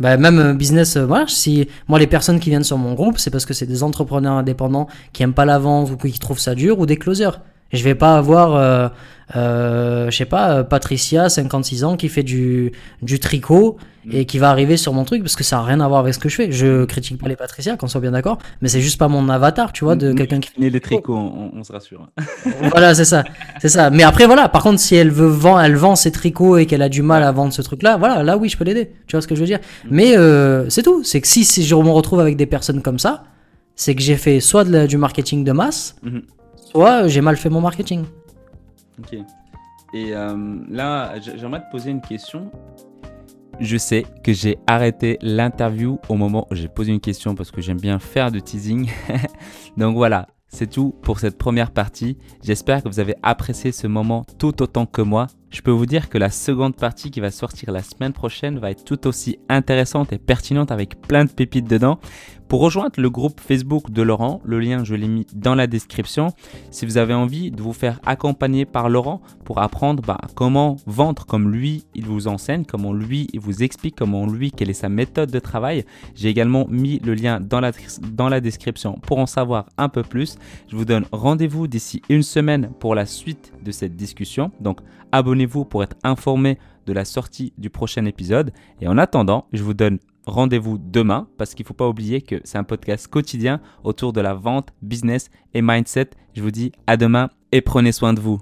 Bah, même euh, business, euh, voilà, si moi les personnes qui viennent sur mon groupe, c'est parce que c'est des entrepreneurs indépendants qui aiment pas la vente ou qui trouvent ça dur ou des closers. Je vais pas avoir euh, je sais pas, euh, Patricia, 56 ans, qui fait du, du tricot et mm. qui va arriver sur mon truc parce que ça a rien à voir avec ce que je fais. Je critique pas les Patricia, qu'on soit bien d'accord, mais c'est juste pas mon avatar, tu vois, de quelqu'un qui fait. les tricots, on, se rassure. voilà, c'est ça, c'est ça. Mais après, voilà, par contre, si elle veut vendre, elle vend ses tricots et qu'elle a du mal à vendre ce truc-là, voilà, là oui, je peux l'aider. Tu vois ce que je veux dire mm. Mais euh, c'est tout. C'est que si, si, je me retrouve avec des personnes comme ça, c'est que j'ai fait soit de du marketing de masse, mm-hmm. Soit j'ai mal fait mon marketing. Ok. Et euh, là, j'aimerais te poser une question. Je sais que j'ai arrêté l'interview au moment où j'ai posé une question parce que j'aime bien faire de teasing. Donc voilà, c'est tout pour cette première partie. J'espère que vous avez apprécié ce moment tout autant que moi. Je peux vous dire que la seconde partie qui va sortir la semaine prochaine va être tout aussi intéressante et pertinente avec plein de pépites dedans. Pour rejoindre le groupe Facebook de Laurent, le lien je l'ai mis dans la description. Si vous avez envie de vous faire accompagner par Laurent pour apprendre bah, comment vendre comme lui il vous enseigne, comment lui il vous explique, comment lui quelle est sa méthode de travail, j'ai également mis le lien dans la, dans la description pour en savoir un peu plus. Je vous donne rendez-vous d'ici une semaine pour la suite de cette discussion. Donc abonnez-vous pour être informé de la sortie du prochain épisode. Et en attendant, je vous donne rendez-vous demain parce qu'il ne faut pas oublier que c'est un podcast quotidien autour de la vente, business et mindset. Je vous dis à demain et prenez soin de vous.